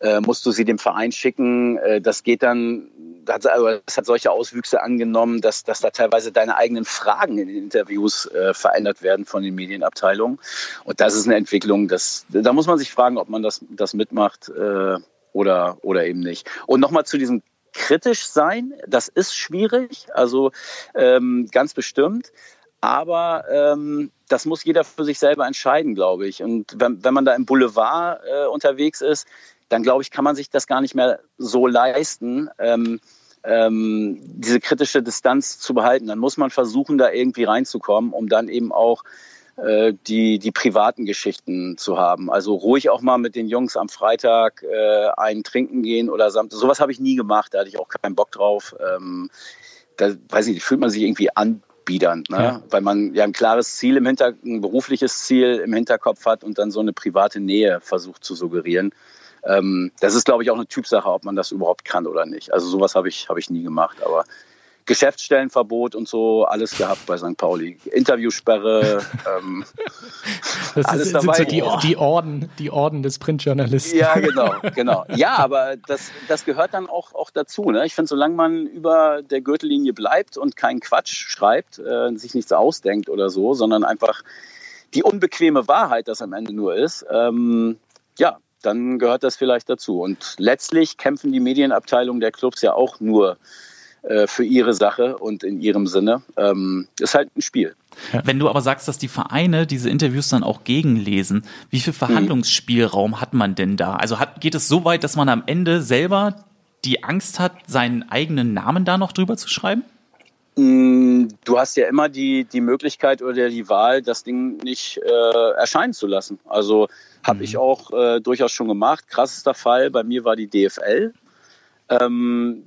äh, musst du sie dem Verein schicken. Äh, das geht dann, das hat solche Auswüchse angenommen, dass, dass da teilweise deine eigenen Fragen in den Interviews äh, verändert werden von den Medienabteilungen. Und das ist eine Entwicklung, das, da muss man sich fragen, ob man das, das mitmacht äh, oder, oder eben nicht. Und nochmal zu diesem kritisch sein, das ist schwierig, also ähm, ganz bestimmt. Aber ähm, das muss jeder für sich selber entscheiden, glaube ich. Und wenn, wenn man da im Boulevard äh, unterwegs ist, dann glaube ich, kann man sich das gar nicht mehr so leisten, ähm, ähm, diese kritische Distanz zu behalten. Dann muss man versuchen, da irgendwie reinzukommen, um dann eben auch äh, die, die privaten Geschichten zu haben. Also ruhig auch mal mit den Jungs am Freitag äh, einen trinken gehen oder Samstag. Sowas habe ich nie gemacht, da hatte ich auch keinen Bock drauf. Ähm, da weiß ich, fühlt man sich irgendwie anbiedernd, ne? Ja. weil man ja ein klares Ziel im Hinter, ein berufliches Ziel im Hinterkopf hat und dann so eine private Nähe versucht zu suggerieren. Ähm, das ist, glaube ich, auch eine Typsache, ob man das überhaupt kann oder nicht. Also sowas habe ich, habe ich nie gemacht, aber Geschäftsstellenverbot und so, alles gehabt bei St. Pauli. Interviewsperre, ähm, das alles ist, dabei. sind so die, die, Orden, die Orden des Printjournalisten. Ja, genau, genau. Ja, aber das, das gehört dann auch, auch dazu. Ne? Ich finde, solange man über der Gürtellinie bleibt und keinen Quatsch schreibt, äh, sich nichts ausdenkt oder so, sondern einfach die unbequeme Wahrheit das am Ende nur ist, ähm, ja, dann gehört das vielleicht dazu. Und letztlich kämpfen die Medienabteilungen der Clubs ja auch nur äh, für ihre Sache und in ihrem Sinne. Ähm, ist halt ein Spiel. Wenn du aber sagst, dass die Vereine diese Interviews dann auch gegenlesen, wie viel Verhandlungsspielraum mhm. hat man denn da? Also hat, geht es so weit, dass man am Ende selber die Angst hat, seinen eigenen Namen da noch drüber zu schreiben? Mm, du hast ja immer die, die Möglichkeit oder die Wahl, das Ding nicht äh, erscheinen zu lassen. Also habe mhm. ich auch äh, durchaus schon gemacht. Krassester Fall bei mir war die DFL. Ähm,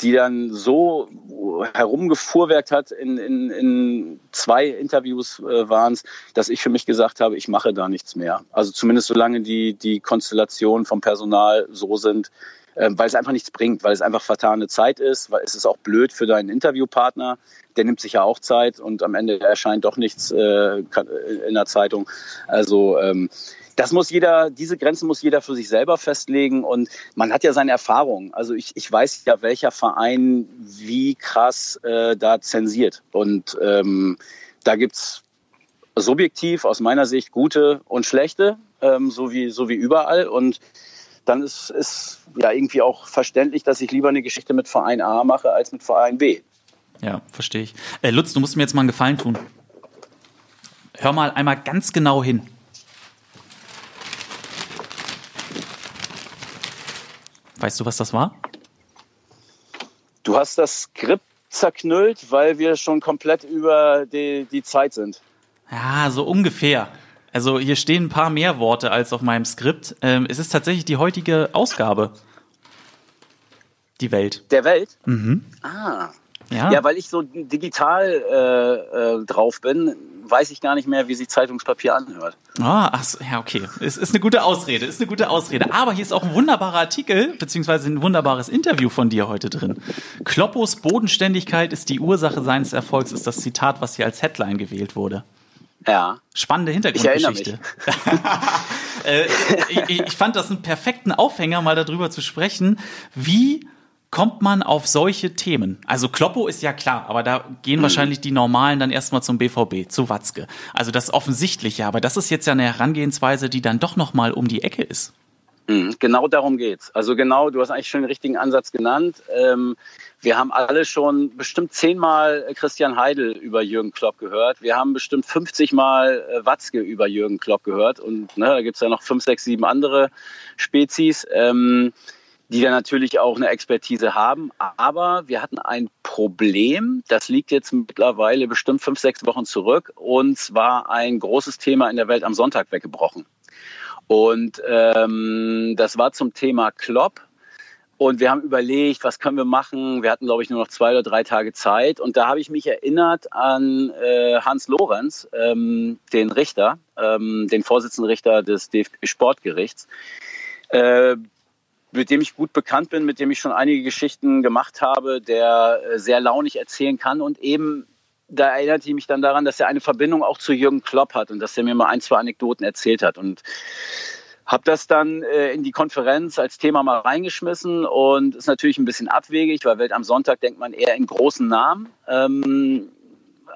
die dann so herumgefuhrwerkt hat, in, in, in zwei Interviews äh, waren es, dass ich für mich gesagt habe, ich mache da nichts mehr. Also zumindest solange die, die Konstellationen vom Personal so sind, äh, weil es einfach nichts bringt, weil es einfach vertane Zeit ist, weil es ist auch blöd für deinen Interviewpartner, der nimmt sich ja auch Zeit und am Ende erscheint doch nichts äh, in der Zeitung. Also ähm, das muss jeder, diese Grenzen muss jeder für sich selber festlegen und man hat ja seine Erfahrungen. Also ich, ich weiß ja, welcher Verein wie krass äh, da zensiert. Und ähm, da gibt's subjektiv aus meiner Sicht gute und schlechte, ähm, so, wie, so wie überall. Und dann ist, ist ja irgendwie auch verständlich, dass ich lieber eine Geschichte mit Verein A mache als mit Verein B. Ja, verstehe ich. Äh, Lutz, du musst mir jetzt mal einen Gefallen tun. Hör mal einmal ganz genau hin. Weißt du, was das war? Du hast das Skript zerknüllt, weil wir schon komplett über die, die Zeit sind. Ja, so ungefähr. Also hier stehen ein paar mehr Worte als auf meinem Skript. Ähm, es ist tatsächlich die heutige Ausgabe. Die Welt. Der Welt? Mhm. Ah. Ja. ja, weil ich so digital äh, äh, drauf bin, weiß ich gar nicht mehr, wie sich Zeitungspapier anhört. Ah, ach so, ja, okay. Es ist eine gute Ausrede, ist eine gute Ausrede. Aber hier ist auch ein wunderbarer Artikel, beziehungsweise ein wunderbares Interview von dir heute drin. Kloppos Bodenständigkeit ist die Ursache seines Erfolgs, ist das Zitat, was hier als Headline gewählt wurde. Ja. Spannende Hintergrundgeschichte. Ich, äh, ich, ich fand das einen perfekten Aufhänger, mal darüber zu sprechen, wie kommt man auf solche Themen? Also Kloppo ist ja klar, aber da gehen mhm. wahrscheinlich die Normalen dann erstmal zum BVB, zu Watzke. Also das Offensichtliche, aber das ist jetzt ja eine Herangehensweise, die dann doch nochmal um die Ecke ist. Mhm, genau darum geht's. Also genau, du hast eigentlich schon den richtigen Ansatz genannt. Ähm, wir haben alle schon bestimmt zehnmal Christian Heidel über Jürgen Klopp gehört. Wir haben bestimmt 50 Mal äh, Watzke über Jürgen Klopp gehört. Und ne, da gibt's ja noch fünf, sechs, sieben andere Spezies. Ähm, die dann natürlich auch eine Expertise haben. Aber wir hatten ein Problem, das liegt jetzt mittlerweile bestimmt fünf, sechs Wochen zurück. Und zwar ein großes Thema in der Welt am Sonntag weggebrochen. Und ähm, das war zum Thema Klopp. Und wir haben überlegt, was können wir machen. Wir hatten, glaube ich, nur noch zwei oder drei Tage Zeit. Und da habe ich mich erinnert an äh, Hans Lorenz, ähm, den Richter, ähm, den Vorsitzenden Richter des DFB Sportgerichts, äh, mit dem ich gut bekannt bin, mit dem ich schon einige Geschichten gemacht habe, der äh, sehr launig erzählen kann. Und eben da erinnerte ich mich dann daran, dass er eine Verbindung auch zu Jürgen Klopp hat und dass er mir mal ein, zwei Anekdoten erzählt hat. Und habe das dann äh, in die Konferenz als Thema mal reingeschmissen und ist natürlich ein bisschen abwegig, weil Welt am Sonntag denkt man eher in großen Namen. Ähm,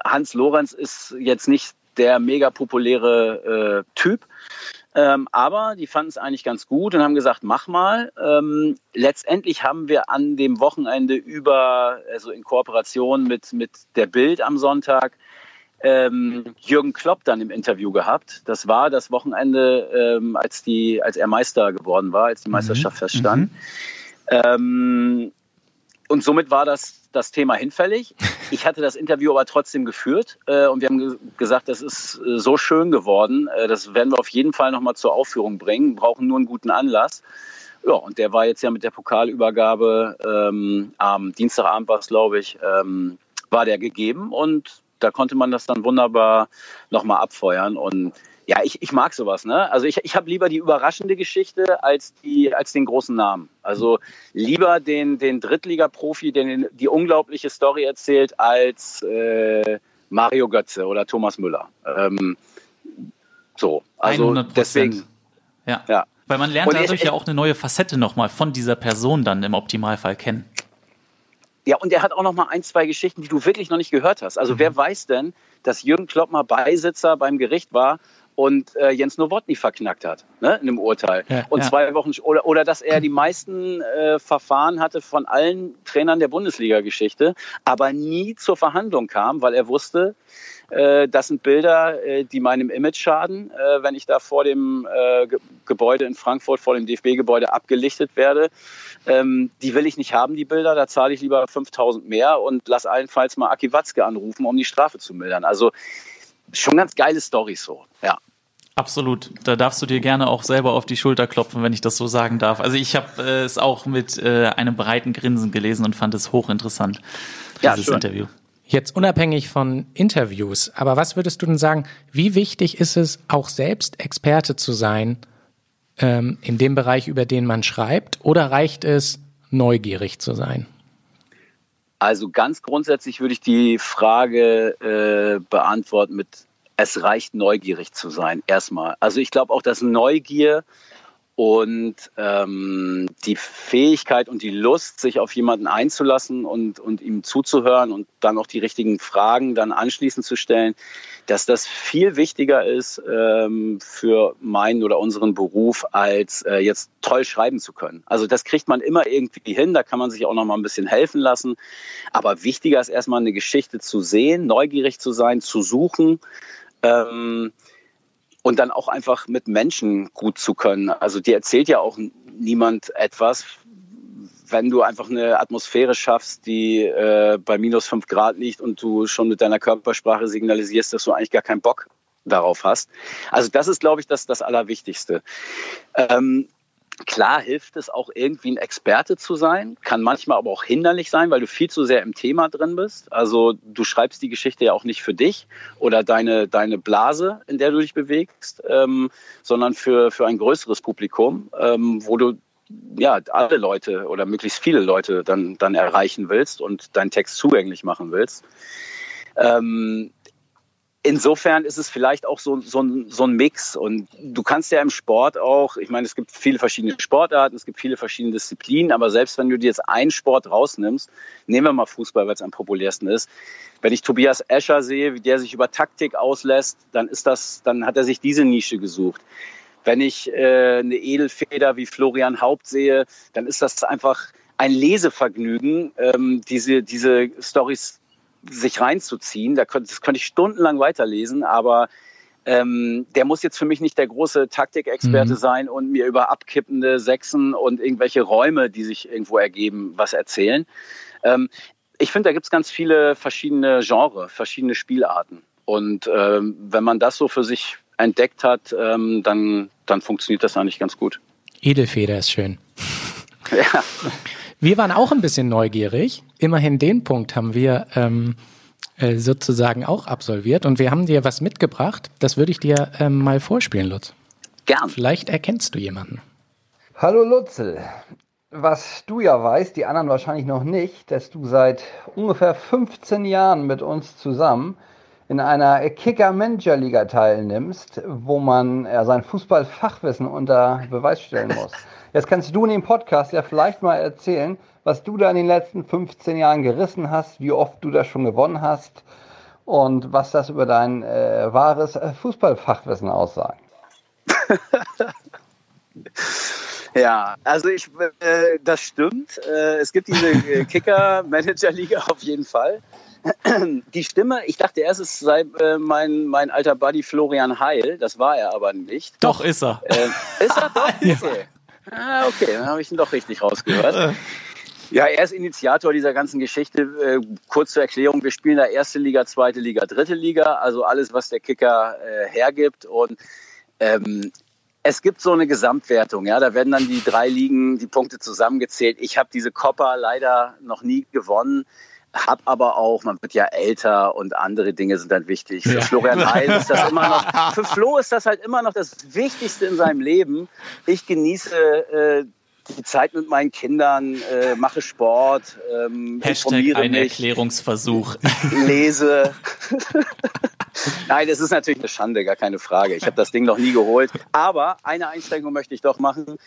Hans Lorenz ist jetzt nicht der mega populäre äh, Typ, ähm, aber die fanden es eigentlich ganz gut und haben gesagt, mach mal. Ähm, letztendlich haben wir an dem Wochenende über, also in Kooperation mit, mit der Bild am Sonntag, ähm, Jürgen Klopp dann im Interview gehabt. Das war das Wochenende, ähm, als, die, als er Meister geworden war, als die mhm. Meisterschaft mhm. feststand. Mhm. Ähm, und somit war das das Thema hinfällig. ich hatte das Interview aber trotzdem geführt äh, und wir haben ge gesagt, das ist äh, so schön geworden. Äh, das werden wir auf jeden Fall nochmal zur Aufführung bringen, brauchen nur einen guten Anlass. Ja, und der war jetzt ja mit der Pokalübergabe ähm, am Dienstagabend war es, glaube ich, ähm, war der gegeben und da konnte man das dann wunderbar nochmal abfeuern und ja, ich, ich mag sowas, ne? Also ich, ich habe lieber die überraschende Geschichte als die als den großen Namen. Also lieber den den Drittliga-Profi, der den, die unglaubliche Story erzählt, als äh, Mario Götze oder Thomas Müller. Ähm, so, also 100%. deswegen. Ja. Ja. Weil man lernt dadurch ja auch eine neue Facette nochmal von dieser Person dann im Optimalfall kennen. Ja, und er hat auch noch mal ein, zwei Geschichten, die du wirklich noch nicht gehört hast. Also wer weiß denn, dass Jürgen Klopp mal Beisitzer beim Gericht war und äh, Jens Nowotny verknackt hat, ne, in einem Urteil. Ja, und ja. zwei Wochen oder oder dass er die meisten äh, Verfahren hatte von allen Trainern der Bundesliga-Geschichte, aber nie zur Verhandlung kam, weil er wusste, äh, das sind Bilder, äh, die meinem Image schaden, äh, wenn ich da vor dem äh, Ge Gebäude in Frankfurt, vor dem DFB-Gebäude abgelichtet werde. Ähm, die will ich nicht haben, die Bilder. Da zahle ich lieber 5000 mehr und lass allenfalls mal Aki Watzke anrufen, um die Strafe zu mildern. Also schon ganz geile Storys so. Ja. Absolut. Da darfst du dir gerne auch selber auf die Schulter klopfen, wenn ich das so sagen darf. Also ich habe äh, es auch mit äh, einem breiten Grinsen gelesen und fand es hochinteressant, Ja, dieses schön. Interview. Jetzt unabhängig von Interviews, aber was würdest du denn sagen, wie wichtig ist es, auch selbst Experte zu sein ähm, in dem Bereich, über den man schreibt, oder reicht es, neugierig zu sein? Also ganz grundsätzlich würde ich die Frage äh, beantworten mit, es reicht neugierig zu sein, erstmal. Also ich glaube auch, dass Neugier und ähm, die Fähigkeit und die Lust, sich auf jemanden einzulassen und, und ihm zuzuhören und dann auch die richtigen Fragen dann anschließend zu stellen, dass das viel wichtiger ist ähm, für meinen oder unseren Beruf, als äh, jetzt toll schreiben zu können. Also das kriegt man immer irgendwie hin, da kann man sich auch noch mal ein bisschen helfen lassen. Aber wichtiger ist erstmal eine Geschichte zu sehen, neugierig zu sein, zu suchen. Ähm, und dann auch einfach mit Menschen gut zu können. Also dir erzählt ja auch niemand etwas, wenn du einfach eine Atmosphäre schaffst, die äh, bei minus fünf Grad liegt und du schon mit deiner Körpersprache signalisierst, dass du eigentlich gar keinen Bock darauf hast. Also das ist, glaube ich, das, das Allerwichtigste. Ähm, Klar hilft es auch irgendwie ein Experte zu sein, kann manchmal aber auch hinderlich sein, weil du viel zu sehr im Thema drin bist. Also du schreibst die Geschichte ja auch nicht für dich oder deine, deine Blase, in der du dich bewegst, ähm, sondern für, für ein größeres Publikum, ähm, wo du ja alle Leute oder möglichst viele Leute dann, dann erreichen willst und deinen Text zugänglich machen willst. Ähm, insofern ist es vielleicht auch so, so, ein, so ein Mix. Und du kannst ja im Sport auch, ich meine, es gibt viele verschiedene Sportarten, es gibt viele verschiedene Disziplinen, aber selbst wenn du dir jetzt einen Sport rausnimmst, nehmen wir mal Fußball, weil es am populärsten ist. Wenn ich Tobias Escher sehe, wie der sich über Taktik auslässt, dann ist das, dann hat er sich diese Nische gesucht. Wenn ich äh, eine Edelfeder wie Florian Haupt sehe, dann ist das einfach ein Lesevergnügen, ähm, diese, diese Stories sich reinzuziehen. Da könnte, das könnte ich stundenlang weiterlesen, aber ähm, der muss jetzt für mich nicht der große Taktikexperte Mhm. sein und mir über abkippende Sechsen und irgendwelche Räume, die sich irgendwo ergeben, was erzählen. Ähm, ich finde, da gibt es ganz viele verschiedene Genre, verschiedene Spielarten. Und ähm, wenn man das so für sich entdeckt hat, ähm, dann, dann funktioniert das eigentlich ganz gut. Edelfeder ist schön. Ja. Wir waren auch ein bisschen neugierig. Immerhin den Punkt haben wir ähm, äh, sozusagen auch absolviert und wir haben dir was mitgebracht. Das würde ich dir ähm, mal vorspielen, Lutz. Gern. Vielleicht erkennst du jemanden. Hallo Lutzel. Was du ja weißt, die anderen wahrscheinlich noch nicht, dass du seit ungefähr 15 Jahren mit uns zusammen in einer Kicker-Manager-Liga teilnimmst, wo man ja, sein Fußballfachwissen unter Beweis stellen muss. Jetzt kannst du in dem Podcast ja vielleicht mal erzählen, was du da in den letzten 15 Jahren gerissen hast, wie oft du das schon gewonnen hast und was das über dein äh, wahres äh, Fußballfachwissen aussagt. Ja, also ich, äh, das stimmt. Äh, es gibt diese äh, Kicker-Manager-Liga auf jeden Fall. Die Stimme, ich dachte erst, es sei äh, mein, mein alter Buddy Florian Heil. Das war er aber nicht. Doch, ist er. Äh, ist er doch? Okay. Ah, okay, dann habe ich ihn doch richtig rausgehört. Ja, er ist Initiator dieser ganzen Geschichte. Äh, kurz zur Erklärung, wir spielen da erste Liga, zweite Liga, dritte Liga, also alles, was der Kicker äh, hergibt. Und ähm, es gibt so eine Gesamtwertung, ja, da werden dann die drei Ligen, die Punkte zusammengezählt. Ich habe diese Coppa leider noch nie gewonnen. Hab aber auch, man wird ja älter und andere Dinge sind dann wichtig. Für Ja. Florian Heil ist das immer noch, für Flo ist das halt immer noch das Wichtigste in seinem Leben. Ich genieße äh, die Zeit mit meinen Kindern, äh, mache Sport, ähm, Hashtag ein mich, Erklärungsversuch. lese. Nein, das ist natürlich eine Schande, gar keine Frage. Ich habe das Ding noch nie geholt. Aber eine Einschränkung möchte ich doch machen.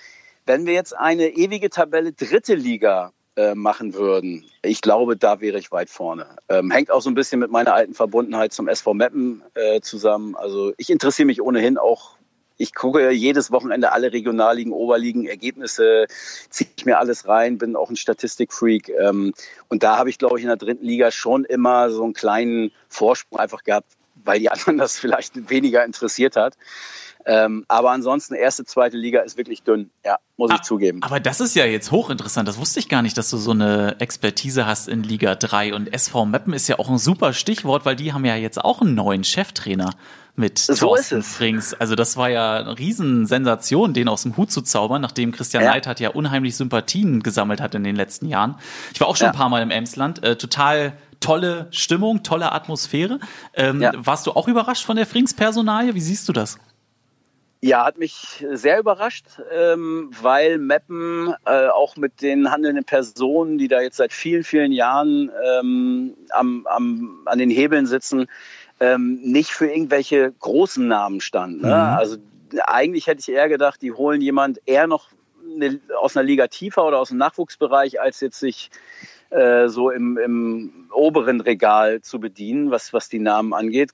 Wenn wir jetzt eine ewige Tabelle dritte Liga äh, machen würden, ich glaube, da wäre ich weit vorne. Ähm, hängt auch so ein bisschen mit meiner alten Verbundenheit zum SV Meppen äh, zusammen. Also ich interessiere mich ohnehin auch. Ich gucke jedes Wochenende alle Regionalligen, Oberligen, Ergebnisse, ziehe ich mir alles rein, bin auch ein Statistikfreak. Ähm, und da habe ich, glaube ich, in der dritten Liga schon immer so einen kleinen Vorsprung einfach gehabt, weil die anderen das vielleicht weniger interessiert hat. Ähm, aber ansonsten, erste, zweite Liga ist wirklich dünn, ja, muss ich Ah, zugeben. Aber das ist ja jetzt hochinteressant. Das wusste ich gar nicht, dass du so eine Expertise hast in Liga 3. Und SV Meppen ist ja auch ein super Stichwort, weil die haben ja jetzt auch einen neuen Cheftrainer mit So Thorsten ist es. Frings. Also das war ja eine Riesensensation, den aus dem Hut zu zaubern, nachdem Christian Ja. Neidhardt ja unheimlich Sympathien gesammelt hat in den letzten Jahren. Ich war auch schon Ja. ein paar Mal im Emsland. Äh, total tolle Stimmung, tolle Atmosphäre. Ähm, Ja. Warst du auch überrascht von der Frings-Personalie? Wie siehst du das? Ja, hat mich sehr überrascht, ähm, weil Meppen äh, auch mit den handelnden Personen, die da jetzt seit vielen, vielen Jahren ähm, am, am, an den Hebeln sitzen, ähm, nicht für irgendwelche großen Namen stand. Ne? Also eigentlich hätte ich eher gedacht, die holen jemand eher noch eine, aus einer Liga tiefer oder aus dem Nachwuchsbereich, als jetzt sich so im, im oberen Regal zu bedienen, was, was die Namen angeht.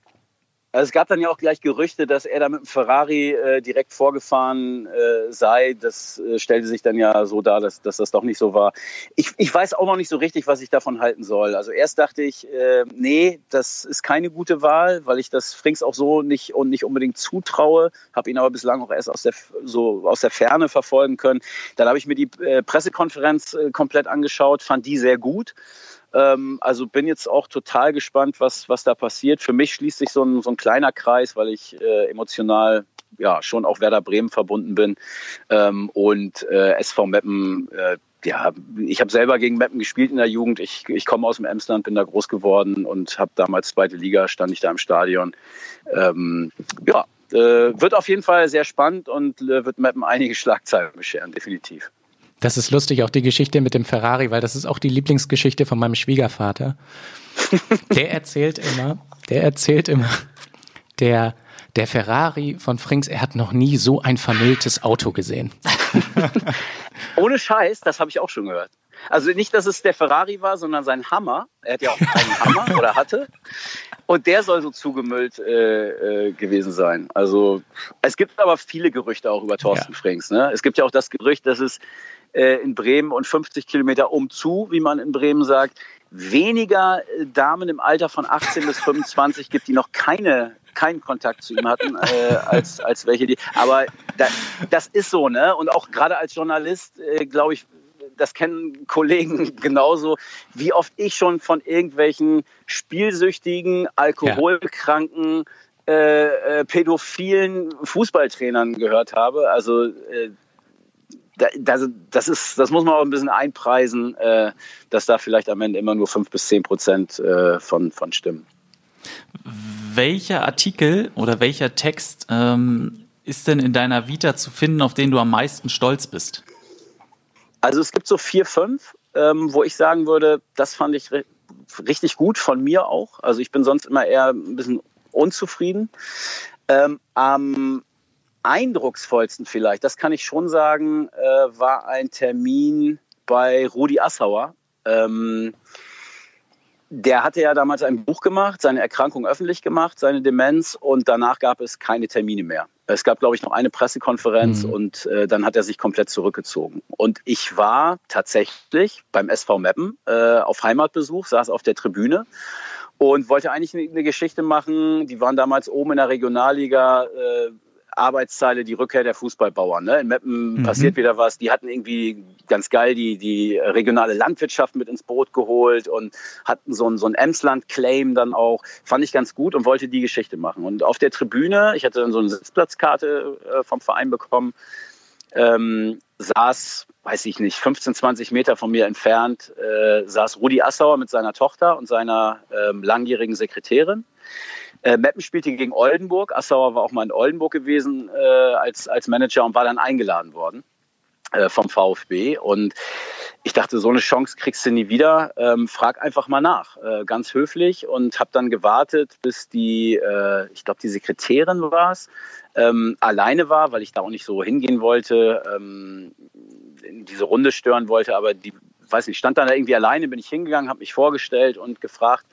Also es gab dann ja auch gleich Gerüchte, dass er da mit dem Ferrari äh, direkt vorgefahren äh, sei. Das äh, stellte sich dann ja so dar, dass, dass das doch nicht so war. Ich, ich weiß auch noch nicht so richtig, was ich davon halten soll. Also erst dachte ich, äh, nee, das ist keine gute Wahl, weil ich das Frings auch so nicht und nicht unbedingt zutraue. Habe ihn aber bislang auch erst aus der so aus der Ferne verfolgen können. Dann habe ich mir die äh, Pressekonferenz äh, komplett angeschaut, fand die sehr gut. Ähm, also bin jetzt auch total gespannt, was, was da passiert. Für mich schließt sich so ein, so ein kleiner Kreis, weil ich äh, emotional ja schon auch Werder Bremen verbunden bin ähm, und äh, SV Meppen. Äh, ja, ich habe selber gegen Meppen gespielt in der Jugend. Ich, ich komme aus dem Emsland, bin da groß geworden und habe damals zweite Liga, stand ich da im Stadion. Ähm, ja, äh, wird auf jeden Fall sehr spannend und äh, wird Meppen einige Schlagzeilen bescheren, definitiv. Das ist lustig, auch die Geschichte mit dem Ferrari, weil das ist auch die Lieblingsgeschichte von meinem Schwiegervater. Der erzählt immer, der erzählt immer, der, der Ferrari von Frings, er hat noch nie so ein vermülltes Auto gesehen. Ohne Scheiß, das habe ich auch schon gehört. Also nicht, dass es der Ferrari war, sondern sein Hammer. Er hat ja auch einen Hammer oder hatte. Und der soll so zugemüllt äh, äh, gewesen sein. Also es gibt aber viele Gerüchte auch über Thorsten Ja. Frings. Ne? Es gibt ja auch das Gerücht, dass es äh, in Bremen und 50 Kilometer umzu, wie man in Bremen sagt, weniger äh, Damen im Alter von 18 bis 25 gibt, die noch keine keinen Kontakt zu ihm hatten, äh, als, als welche, die. Aber da, das ist so, ne? Und auch gerade als Journalist, äh, glaube ich, das kennen Kollegen genauso, wie oft ich schon von irgendwelchen spielsüchtigen, alkoholkranken, äh, äh, pädophilen Fußballtrainern gehört habe. Also äh, da, das, das, ist, das muss man auch ein bisschen einpreisen, äh, dass da vielleicht am Ende immer nur fünf bis zehn Prozent äh, von, von stimmen. Welcher Artikel oder welcher Text ähm, ist denn in deiner Vita zu finden, auf den du am meisten stolz bist? Also es gibt so vier, fünf, ähm, wo ich sagen würde, das fand ich ri richtig gut von mir auch. Also ich bin sonst immer eher ein bisschen unzufrieden. Ähm, am eindrucksvollsten vielleicht, das kann ich schon sagen, äh, war ein Termin bei Rudi Assauer. Ähm, der hatte ja damals ein Buch gemacht, seine Erkrankung öffentlich gemacht, seine Demenz und danach gab es keine Termine mehr. Es gab, glaube ich, noch eine Pressekonferenz Mhm. und äh, dann hat er sich komplett zurückgezogen. Und ich war tatsächlich beim SV Meppen äh, auf Heimatbesuch, saß auf der Tribüne und wollte eigentlich eine, Geschichte machen. Die waren damals oben in der Regionalliga, äh, Arbeitszeile die Rückkehr der Fußballbauern. Ne? In Meppen mhm. passiert wieder was. Die hatten irgendwie ganz geil die, die regionale Landwirtschaft mit ins Boot geholt und hatten so ein, so ein Emsland-Claim dann auch. Fand ich ganz gut und wollte die Geschichte machen. Und auf der Tribüne, ich hatte dann so eine Sitzplatzkarte äh, vom Verein bekommen, ähm, saß, weiß ich nicht, 15, 20 Meter von mir entfernt, äh, saß Rudi Assauer mit seiner Tochter und seiner ähm, langjährigen Sekretärin. Äh, Meppen spielte gegen Oldenburg. Assauer war auch mal in Oldenburg gewesen äh, als, als Manager und war dann eingeladen worden äh, vom VfB. Und ich dachte, so eine Chance kriegst du nie wieder. Ähm, frag einfach mal nach, äh, ganz höflich. Und habe dann gewartet, bis die, äh, ich glaube, die Sekretärin war es, ähm, alleine war, weil ich da auch nicht so hingehen wollte, ähm, diese Runde stören wollte. Aber die, weiß nicht, stand dann da irgendwie alleine, bin ich hingegangen, habe mich vorgestellt und gefragt,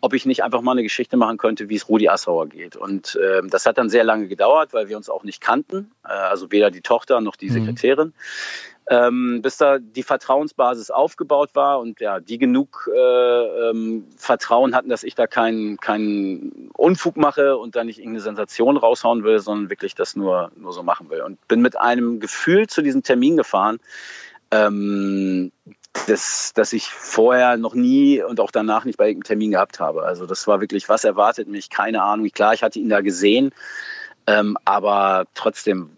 ob ich nicht einfach mal eine Geschichte machen könnte, wie es Rudi Assauer geht. Und äh, das hat dann sehr lange gedauert, weil wir uns auch nicht kannten, äh, also weder die Tochter noch die mhm. Sekretärin. Mhm. Ähm, bis da die Vertrauensbasis aufgebaut war und ja, die genug äh, ähm, Vertrauen hatten, dass ich da keinen keinen Unfug mache und da nicht irgendeine Sensation raushauen will, sondern wirklich das nur, nur so machen will. Und bin mit einem Gefühl zu diesem Termin gefahren, ähm, das, das ich vorher noch nie und auch danach nicht bei irgendeinem Termin gehabt habe. Also das war wirklich, was erwartet mich? Keine Ahnung. Klar, ich hatte ihn da gesehen, ähm, aber trotzdem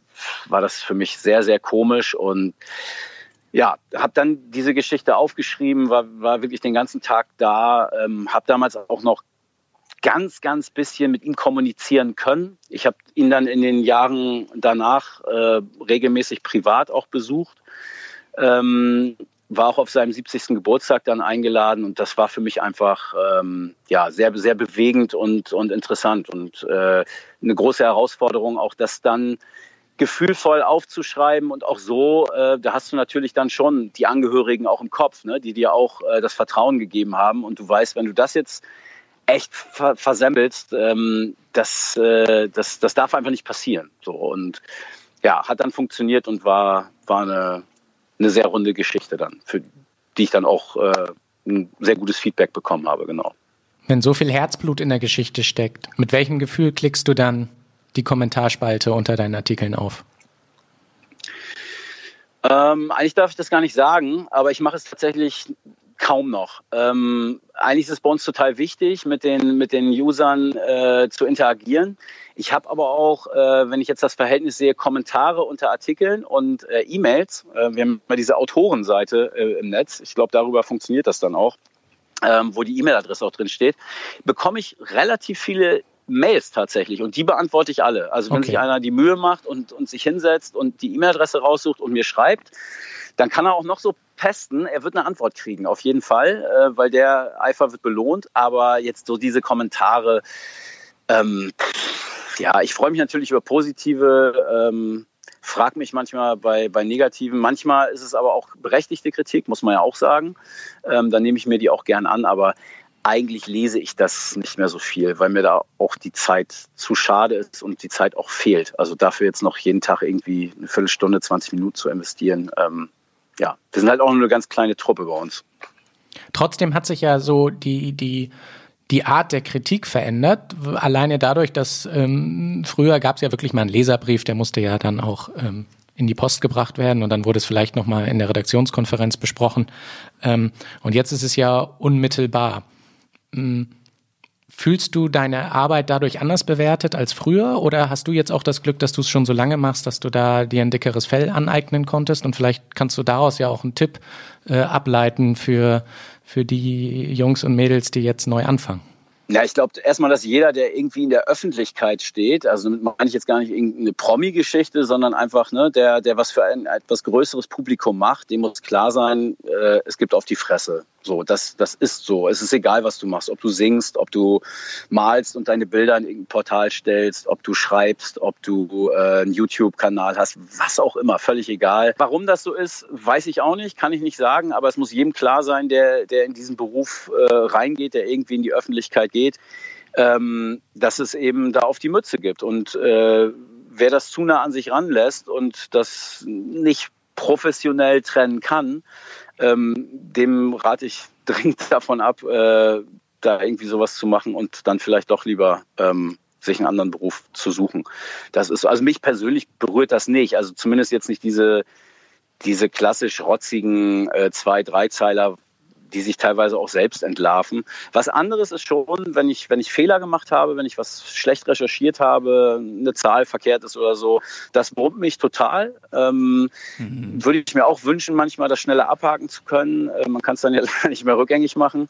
war das für mich sehr, sehr komisch und ja, habe dann diese Geschichte aufgeschrieben, war, war wirklich den ganzen Tag da, ähm, habe damals auch noch ganz, ganz bisschen mit ihm kommunizieren können. Ich habe ihn dann in den Jahren danach äh, regelmäßig privat auch besucht. Ähm, war auch auf seinem 70. Geburtstag dann eingeladen und das war für mich einfach ähm, ja sehr sehr bewegend und und interessant und äh, eine große Herausforderung auch das dann gefühlvoll aufzuschreiben und auch so äh, da hast du natürlich dann schon die Angehörigen auch im Kopf ne die dir auch äh, das Vertrauen gegeben haben und du weißt wenn du das jetzt echt ver versemmelst ähm, das äh, das das darf einfach nicht passieren so und ja hat dann funktioniert und war war eine eine sehr runde Geschichte dann, für die ich dann auch äh, ein sehr gutes Feedback bekommen habe, genau. Wenn so viel Herzblut in der Geschichte steckt, mit welchem Gefühl klickst du dann die Kommentarspalte unter deinen Artikeln auf? Ähm, eigentlich darf ich das gar nicht sagen, aber ich mache es tatsächlich kaum noch. Ähm, eigentlich ist es bei uns total wichtig, mit den, mit den Usern äh, zu interagieren. Ich habe aber auch, äh, wenn ich jetzt das Verhältnis sehe, Kommentare unter Artikeln und äh, E-Mails. Äh, wir haben mal diese Autorenseite äh, im Netz. Ich glaube, darüber funktioniert das dann auch, ähm, wo die E-Mail-Adresse auch drin steht. Bekomme ich relativ viele Mails tatsächlich und die beantworte ich alle. Also wenn okay. sich einer die Mühe macht und, und sich hinsetzt und die E-Mail-Adresse raussucht und mir schreibt, dann kann er auch noch so pesten, er wird eine Antwort kriegen, auf jeden Fall, äh, weil der Eifer wird belohnt. Aber jetzt so diese Kommentare, ähm, ja, ich freue mich natürlich über positive, ähm, frag mich manchmal bei, bei negativen. Manchmal ist es aber auch berechtigte Kritik, muss man ja auch sagen. Ähm, dann nehme ich mir die auch gern an, aber eigentlich lese ich das nicht mehr so viel, weil mir da auch die Zeit zu schade ist und die Zeit auch fehlt. Also dafür jetzt noch jeden Tag irgendwie eine Viertelstunde, 20 Minuten zu investieren, ähm, ja, wir sind halt auch nur eine ganz kleine Truppe bei uns. Trotzdem hat sich ja so die, die, die Art der Kritik verändert. Alleine dadurch, dass ähm, früher gab es ja wirklich mal einen Leserbrief, der musste ja dann auch ähm, in die Post gebracht werden und dann wurde es vielleicht nochmal in der Redaktionskonferenz besprochen. Ähm, und jetzt ist es ja unmittelbar. Ähm, Fühlst du deine Arbeit dadurch anders bewertet als früher oder hast du jetzt auch das Glück, dass du es schon so lange machst, dass du da dir ein dickeres Fell aneignen konntest und vielleicht kannst du daraus ja auch einen Tipp äh, ableiten für, für die Jungs und Mädels, die jetzt neu anfangen? Ja, ich glaube erstmal, dass jeder, der irgendwie in der Öffentlichkeit steht, also damit meine ich jetzt gar nicht irgendeine Promi-Geschichte, sondern einfach, ne, der, der was für ein etwas größeres Publikum macht, dem muss klar sein, äh, es gibt auf die Fresse. So, das, das ist so. Es ist egal, was du machst, ob du singst, ob du malst und deine Bilder in irgendein Portal stellst, ob du schreibst, ob du äh, einen YouTube-Kanal hast, was auch immer, völlig egal. Warum das so ist, weiß ich auch nicht, kann ich nicht sagen, aber es muss jedem klar sein, der, der in diesen Beruf äh, reingeht, der irgendwie in die Öffentlichkeit geht, ähm, dass es eben da auf die Mütze gibt. Und äh, wer das zu nah an sich ranlässt und das nicht professionell trennen kann, ähm, dem rate ich dringend davon ab, äh, da irgendwie sowas zu machen und dann vielleicht doch lieber ähm, sich einen anderen Beruf zu suchen. Das ist, also mich persönlich berührt das nicht. Also zumindest jetzt nicht diese, diese klassisch rotzigen äh, zwei, Dreizeiler, die sich teilweise auch selbst entlarven. Was anderes ist schon, wenn ich, wenn ich Fehler gemacht habe, wenn ich was schlecht recherchiert habe, eine Zahl verkehrt ist oder so, das brummt mich total. Ähm, mhm. Würde ich mir auch wünschen, manchmal das schneller abhaken zu können. Äh, man kann es dann ja nicht mehr rückgängig machen.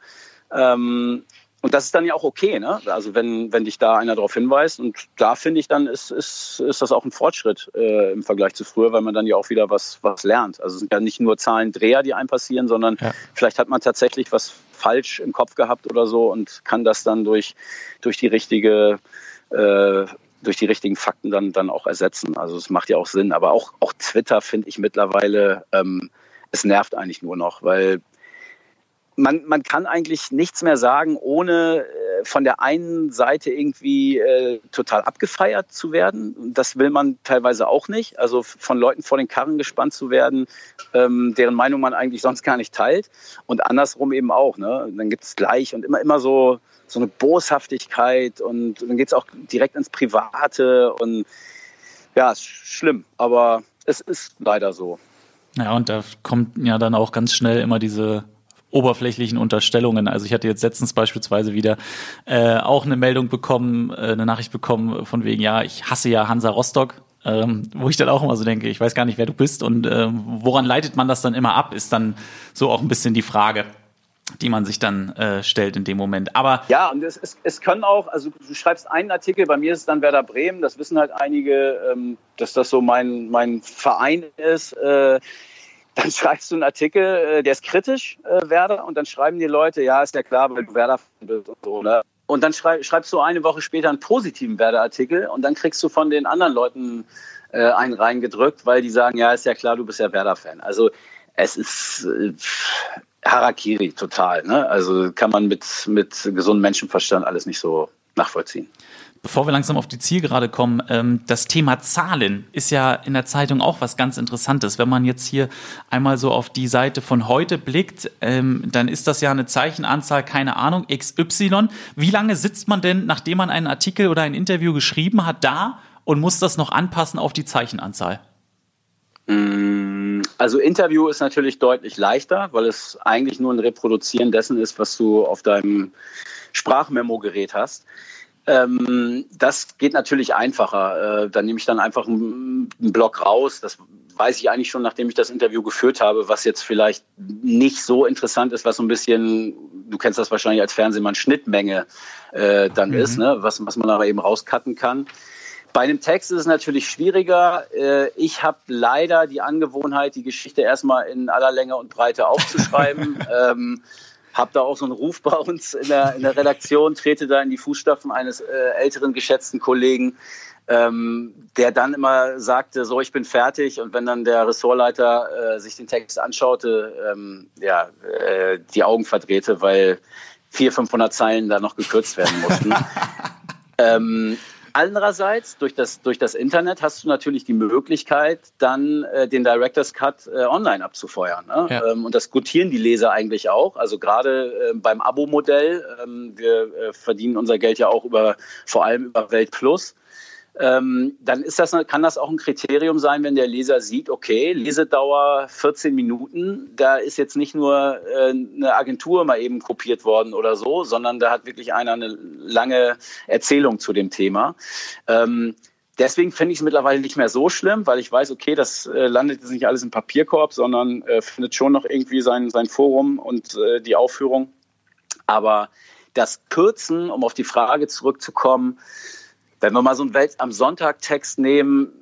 Ähm, und das ist dann ja auch okay, ne? Also wenn, wenn dich da einer darauf hinweist und da finde ich dann ist, ist, ist das auch ein Fortschritt äh, im Vergleich zu früher, weil man dann ja auch wieder was, was lernt. Also es sind ja nicht nur Zahlendreher, die einem passieren, sondern ja. vielleicht hat man tatsächlich was falsch im Kopf gehabt oder so und kann das dann durch, durch die richtige äh, durch die richtigen Fakten dann, dann auch ersetzen. Also es macht ja auch Sinn. Aber auch, auch Twitter finde ich mittlerweile, ähm, es nervt eigentlich nur noch, weil man, man kann eigentlich nichts mehr sagen, ohne äh, von der einen Seite irgendwie äh, total abgefeiert zu werden. Das will man teilweise auch nicht. Also von Leuten vor den Karren gespannt zu werden, ähm, deren Meinung man eigentlich sonst gar nicht teilt. Und andersrum eben auch. Ne? Dann gibt es gleich und immer, immer so, so eine Boshaftigkeit und dann geht es auch direkt ins Private. Und ja, ist schlimm. Aber es ist leider so. Ja, und da kommt ja dann auch ganz schnell immer diese oberflächlichen Unterstellungen. Also ich hatte jetzt letztens beispielsweise wieder äh, auch eine Meldung bekommen, äh, eine Nachricht bekommen von wegen, ja, ich hasse ja Hansa Rostock. Ähm, wo ich dann auch immer so denke, ich weiß gar nicht, wer du bist und ähm, woran leitet man das dann immer ab, ist dann so auch ein bisschen die Frage die man sich dann äh, stellt in dem Moment. Aber ja, und es, es, es können auch, also du schreibst einen Artikel, bei mir ist es dann Werder Bremen, das wissen halt einige, ähm, dass das so mein, mein Verein ist. Äh, dann schreibst du einen Artikel, äh, der ist kritisch, äh, Werder, und dann schreiben die Leute, ja, ist ja klar, weil du Werder bist und so, ne? Und dann schreibst du eine Woche später einen positiven Werder-Artikel und dann kriegst du von den anderen Leuten äh, einen reingedrückt, weil die sagen, ja, ist ja klar, du bist ja Werder-Fan. Also es ist äh, Harakiri total. Ne? Also kann man mit, mit gesundem Menschenverstand alles nicht so nachvollziehen. Bevor wir langsam auf die Zielgerade kommen, ähm, das Thema Zahlen ist ja in der Zeitung auch was ganz Interessantes. Wenn man jetzt hier einmal so auf die Seite von heute blickt, ähm, dann ist das ja eine Zeichenanzahl, keine Ahnung, XY. Wie lange sitzt man denn, nachdem man einen Artikel oder ein Interview geschrieben hat, da und muss das noch anpassen auf die Zeichenanzahl? Mm, also Interview ist natürlich deutlich leichter, weil es eigentlich nur ein Reproduzieren dessen ist, was du auf deinem Sprachmemo-Gerät hast. Ähm, das geht natürlich einfacher. Äh, dann nehme ich dann einfach einen, einen Block raus. Das weiß ich eigentlich schon, nachdem ich das Interview geführt habe, was jetzt vielleicht nicht so interessant ist, was so ein bisschen, du kennst das wahrscheinlich als Fernsehmann, Schnittmenge äh, dann mhm. ist, ne? was, was man aber eben rauscutten kann. Bei einem Text ist es natürlich schwieriger. Äh, ich habe leider die Angewohnheit, die Geschichte erstmal in aller Länge und Breite aufzuschreiben. ähm, habe da auch so einen Ruf bei uns in der, in der Redaktion, trete da in die Fußstapfen eines äh, älteren geschätzten Kollegen, ähm, der dann immer sagte, so ich bin fertig und wenn dann der Ressortleiter äh, sich den Text anschaute, ähm, ja, äh, die Augen verdrehte, weil vier, 500 Zeilen da noch gekürzt werden mussten. ähm, Andererseits, durch das, durch das Internet hast du natürlich die Möglichkeit, dann äh, den Director's Cut äh, online abzufeuern. Ne? Ja. Ähm, und das gutieren die Leser eigentlich auch. Also gerade äh, beim Abo-Modell, ähm, wir äh, verdienen unser Geld ja auch über, vor allem über Welt Plus ähm, dann ist das, kann das auch ein Kriterium sein, wenn der Leser sieht, okay, Lesedauer 14 Minuten, da ist jetzt nicht nur äh, eine Agentur mal eben kopiert worden oder so, sondern da hat wirklich einer eine lange Erzählung zu dem Thema. Ähm, Deswegen finde ich es mittlerweile nicht mehr so schlimm, weil ich weiß, okay, das äh, landet jetzt nicht alles im Papierkorb, sondern äh, findet schon noch irgendwie sein, sein Forum und äh, die Aufführung. Aber das Kürzen, um auf die Frage zurückzukommen, wenn wir mal so einen Welt am Sonntag-Text nehmen,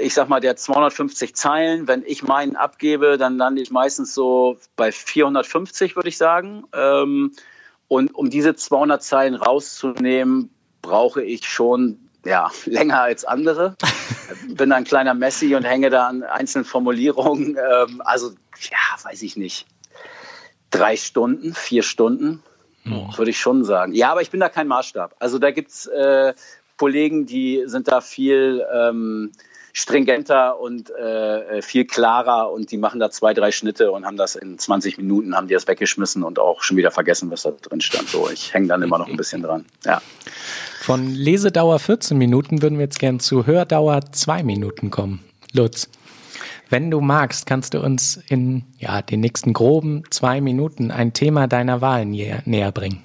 ich sag mal, der 250 Zeilen, wenn ich meinen abgebe, dann lande ich meistens so bei 450, würde ich sagen. Ähm, und um diese 200 Zeilen rauszunehmen, brauche ich schon ja, länger als andere. Bin ein kleiner Messi und hänge da an einzelnen Formulierungen. Ähm, also, ja, weiß ich nicht. Drei Stunden, vier Stunden, oh. würde ich schon sagen. Ja, aber ich bin da kein Maßstab. Also da gibt's äh, Kollegen, die sind da viel, ähm, stringenter und äh, viel klarer und die machen da zwei, drei Schnitte und haben das in 20 Minuten, haben die das weggeschmissen und auch schon wieder vergessen, was da drin stand. So, ich hänge dann immer noch ein bisschen dran. Ja. Von Lesedauer 14 Minuten würden wir jetzt gern zu Hördauer zwei Minuten kommen. Lutz. Wenn du magst, kannst du uns in ja, den nächsten groben zwei Minuten ein Thema deiner Wahl näher bringen.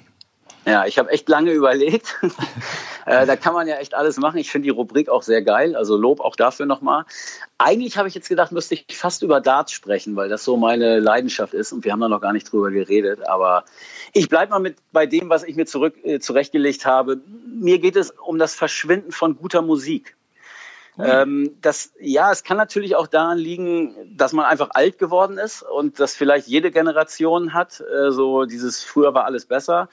Ja, ich habe echt lange überlegt. äh, da kann man ja echt alles machen. Ich finde die Rubrik auch sehr geil. Also Lob auch dafür nochmal. Eigentlich habe ich jetzt gedacht, müsste ich fast über Darts sprechen, weil das so meine Leidenschaft ist und wir haben da noch gar nicht drüber geredet. Aber ich bleibe mal mit bei dem, was ich mir zurück äh, zurechtgelegt habe. Mir geht es um das Verschwinden von guter Musik. Ähm, das, ja, es kann natürlich auch daran liegen, dass man einfach alt geworden ist und das vielleicht jede Generation hat. Äh, so dieses früher war alles besser.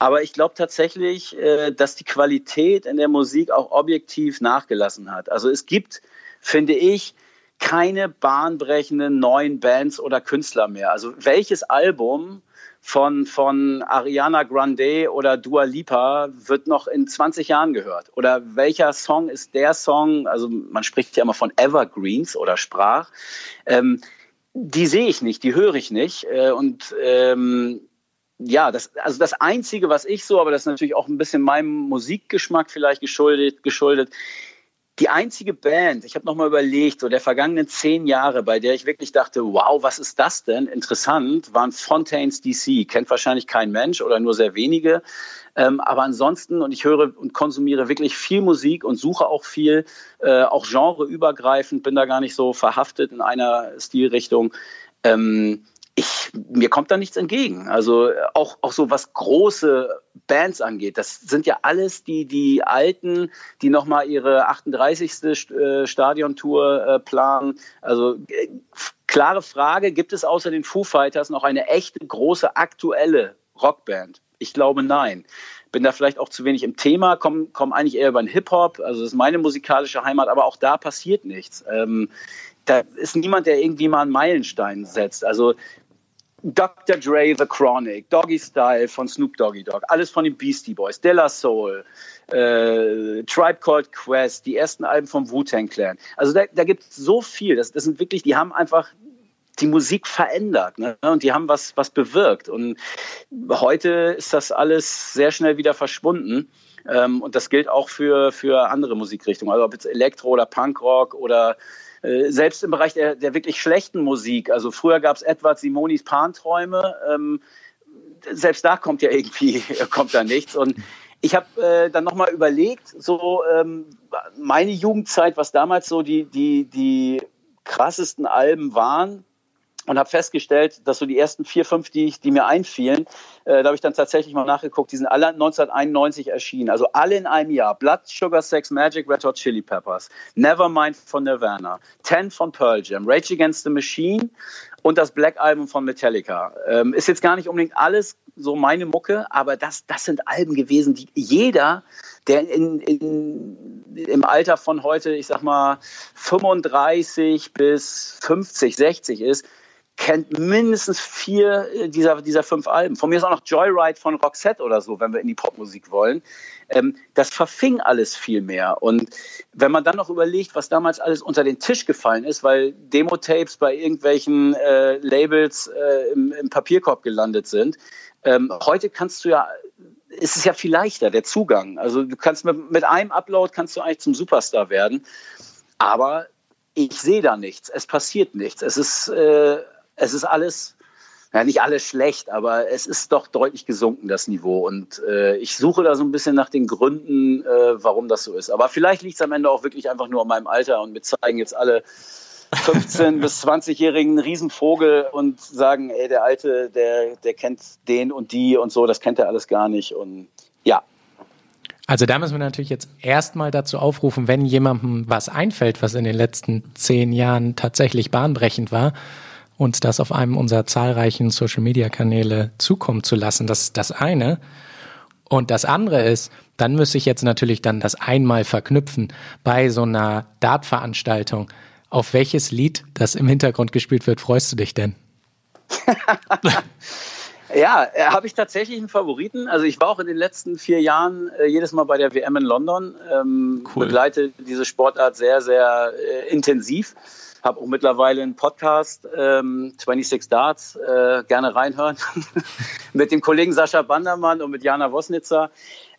Aber ich glaube tatsächlich, äh, dass die Qualität in der Musik auch objektiv nachgelassen hat. Also es gibt, finde ich, keine bahnbrechenden neuen Bands oder Künstler mehr. Also welches Album von, von Ariana Grande oder Dua Lipa wird noch in 20 Jahren gehört? Oder welcher Song ist der Song, also man spricht ja immer von Evergreens oder Sprach, ähm, die sehe ich nicht, die höre ich nicht. Äh, und ähm, ja, das, also das Einzige, was ich so, aber das ist natürlich auch ein bisschen meinem Musikgeschmack vielleicht geschuldet, geschuldet. Die einzige Band, ich habe nochmal überlegt, so der vergangenen zehn Jahre, bei der ich wirklich dachte, wow, was ist das denn? Interessant, waren Fontaines DC. Kennt wahrscheinlich kein Mensch oder nur sehr wenige. Ähm, aber ansonsten, und ich höre und konsumiere wirklich viel Musik und suche auch viel, äh, auch genreübergreifend, bin da gar nicht so verhaftet in einer Stilrichtung. Ähm, ich, mir kommt da nichts entgegen. Also auch, auch so was große Bands angeht. Das sind ja alles die, die Alten, die nochmal ihre 38. Äh, Stadiontour äh, planen. Also äh, klare Frage, gibt es außer den Foo Fighters noch eine echte, große, aktuelle Rockband? Ich glaube nein. Bin da vielleicht auch zu wenig im Thema, komme komm eigentlich eher über den Hip-Hop. Also das ist meine musikalische Heimat, aber auch da passiert nichts. Ähm, da ist niemand, der irgendwie mal einen Meilenstein setzt. Also Dr. Dre, The Chronic, Doggy Style von Snoop Doggy Dogg, alles von den Beastie Boys, De La Soul, äh, Tribe Called Quest, die ersten Alben vom Wu-Tang Clan. Also da, da gibt es so viel. Das, das sind wirklich, die haben einfach die Musik verändert ne? und die haben was, was bewirkt. Und heute ist das alles sehr schnell wieder verschwunden. Ähm, und das gilt auch für, für andere Musikrichtungen, also ob jetzt Elektro oder Punkrock oder äh, selbst im Bereich der, der wirklich schlechten Musik, also früher gab es Edward Simonis Panträume, ähm, selbst da kommt ja irgendwie kommt da nichts. Und ich habe äh, dann nochmal überlegt, so ähm, meine Jugendzeit, was damals so die, die, die krassesten Alben waren und habe festgestellt, dass so die ersten vier, fünf, die, die mir einfielen, äh, da habe ich dann tatsächlich mal nachgeguckt, die sind alle 1991 erschienen, also alle in einem Jahr. Blood, Sugar, Sex, Magic, Red Hot Chili Peppers, Nevermind von Nirvana, Ten von Pearl Jam, Rage Against the Machine und das Black Album von Metallica. Ähm, ist jetzt gar nicht unbedingt alles so meine Mucke, aber das, das sind Alben gewesen, die jeder, der in, in, im Alter von heute, ich sag mal, 35 bis 50, 60 ist, kennt mindestens vier äh, dieser, dieser fünf Alben. Von mir ist auch noch Joyride von Roxette oder so, wenn wir in die Popmusik wollen. Ähm, das verfing alles viel mehr. Und wenn man dann noch überlegt, was damals alles unter den Tisch gefallen ist, weil Demo-Tapes bei irgendwelchen äh, Labels äh, im, im, Papierkorb gelandet sind, ähm, heute kannst du ja ist es ja viel leichter, der Zugang. Also du kannst mit, mit einem Upload kannst du eigentlich zum Superstar werden. Aber ich sehe da nichts. Es passiert nichts. Es ist äh, es ist alles, ja nicht alles schlecht, aber es ist doch deutlich gesunken, das Niveau. Und äh, ich suche da so ein bisschen nach den Gründen, äh, warum das so ist. Aber vielleicht liegt es am Ende auch wirklich einfach nur an meinem Alter und wir zeigen jetzt alle 15- bis 20-jährigen Riesenvogel und sagen, ey, der Alte, der, der kennt den und die und so, das kennt er alles gar nicht. Und ja, also da müssen wir natürlich jetzt erstmal dazu aufrufen, wenn jemandem was einfällt, was in den letzten zehn Jahren tatsächlich bahnbrechend war, uns das auf einem unserer zahlreichen Social-Media-Kanäle zukommen zu lassen. Das ist das eine. Und das andere ist, dann müsste ich jetzt natürlich dann das einmal verknüpfen bei so einer Dart-Veranstaltung. Auf welches Lied, das im Hintergrund gespielt wird, freust du dich denn? Ja, äh, habe ich tatsächlich einen Favoriten. Also ich war auch in den letzten vier Jahren äh, jedes Mal bei der WM in London, ähm, Cool. begleite diese Sportart sehr, sehr äh, intensiv. Habe auch mittlerweile einen Podcast, ähm, 26 Darts, äh, gerne reinhören, mit dem Kollegen Sascha Bandermann und mit Jana Wosnitzer.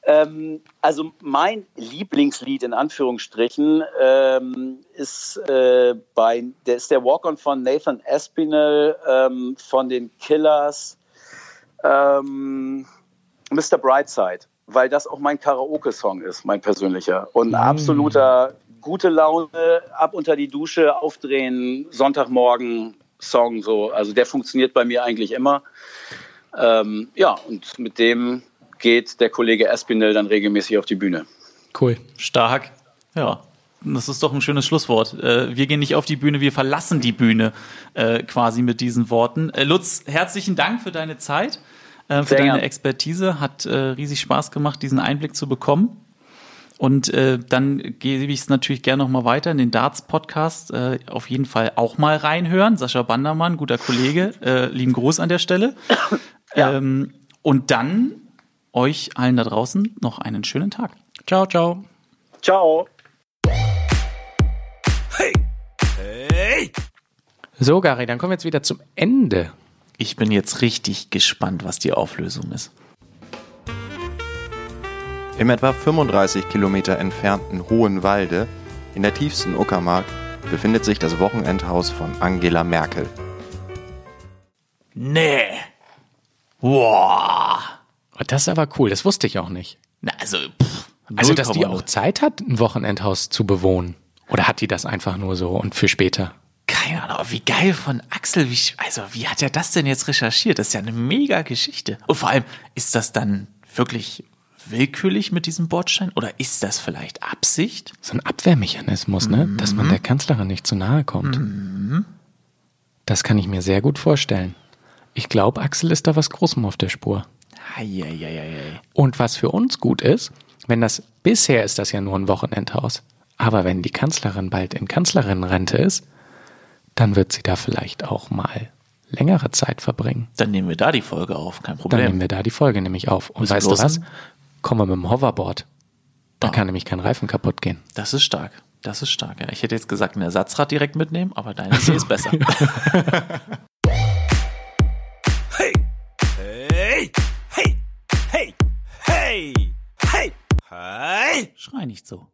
Ähm, also mein Lieblingslied in Anführungsstrichen ähm, ist äh, bei der ist der Walk-on von Nathan Aspinall ähm, von den Killers ähm, Mr. Brightside, weil das auch mein Karaoke-Song ist, mein persönlicher. Und ein absoluter gute Laune, ab unter die Dusche, aufdrehen, Sonntagmorgen Song so. Also der funktioniert bei mir eigentlich immer. Ähm, ja, und mit dem geht der Kollege Espinel dann regelmäßig auf die Bühne. Cool. Stark. Ja. Das ist doch ein schönes Schlusswort. Äh, Wir gehen nicht auf die Bühne, wir verlassen die Bühne äh, quasi mit diesen Worten. Äh, Lutz, herzlichen Dank für deine Zeit, äh, für Sehr deine gern. Expertise. Hat äh, riesig Spaß gemacht, diesen Einblick zu bekommen. Und äh, dann gebe ich es natürlich gerne noch mal weiter in den Darts-Podcast. Äh, auf jeden Fall auch mal reinhören. Sascha Bandermann, guter Kollege. Äh, lieben Gruß an der Stelle. Ja. Ähm, und dann euch allen da draußen noch einen schönen Tag. Ciao, ciao. Ciao. Hey! Hey! So, Gary, dann kommen wir jetzt wieder zum Ende. Ich bin jetzt richtig gespannt, was die Auflösung ist. Im etwa 35 Kilometer entfernten Hohenwalde, in der tiefsten Uckermark, befindet sich das Wochenendhaus von Angela Merkel. Nee. Wow. Oh, das ist aber cool, das wusste ich auch nicht. Na, also, pff, Also, dass die 0,0. auch Zeit hat, ein Wochenendhaus zu bewohnen. Oder hat die das einfach nur so und für später? Keine Ahnung, aber wie geil von Axel. Wie, also, wie hat er das denn jetzt recherchiert? Das ist ja eine mega Geschichte. Und vor allem, ist das dann wirklich willkürlich mit diesem Bordstein? Oder ist das vielleicht Absicht? So ein Abwehrmechanismus, ne? Dass man der Kanzlerin nicht zu nahe kommt. Das kann ich mir sehr gut vorstellen. Ich glaube, Axel ist da was Großem auf der Spur. Eieieiei. Und was für uns gut ist, wenn das, bisher ist das ja nur ein Wochenendhaus, aber wenn die Kanzlerin bald in Kanzlerinnenrente ist, dann wird sie da vielleicht auch mal längere Zeit verbringen. Dann nehmen wir da die Folge auf, kein Dann Problem. nehmen wir da die Folge nämlich auf. Und weißt du was? Kommen wir mit dem Hoverboard. Da Ah. kann nämlich kein Reifen kaputt gehen. Das ist stark. Das ist stark. Ja. Ich hätte jetzt gesagt, ein Ersatzrad direkt mitnehmen, aber deine Idee ist besser. Hey! Hey! Hey! Hey! Hey! Hey! Hey! Schrei nicht so.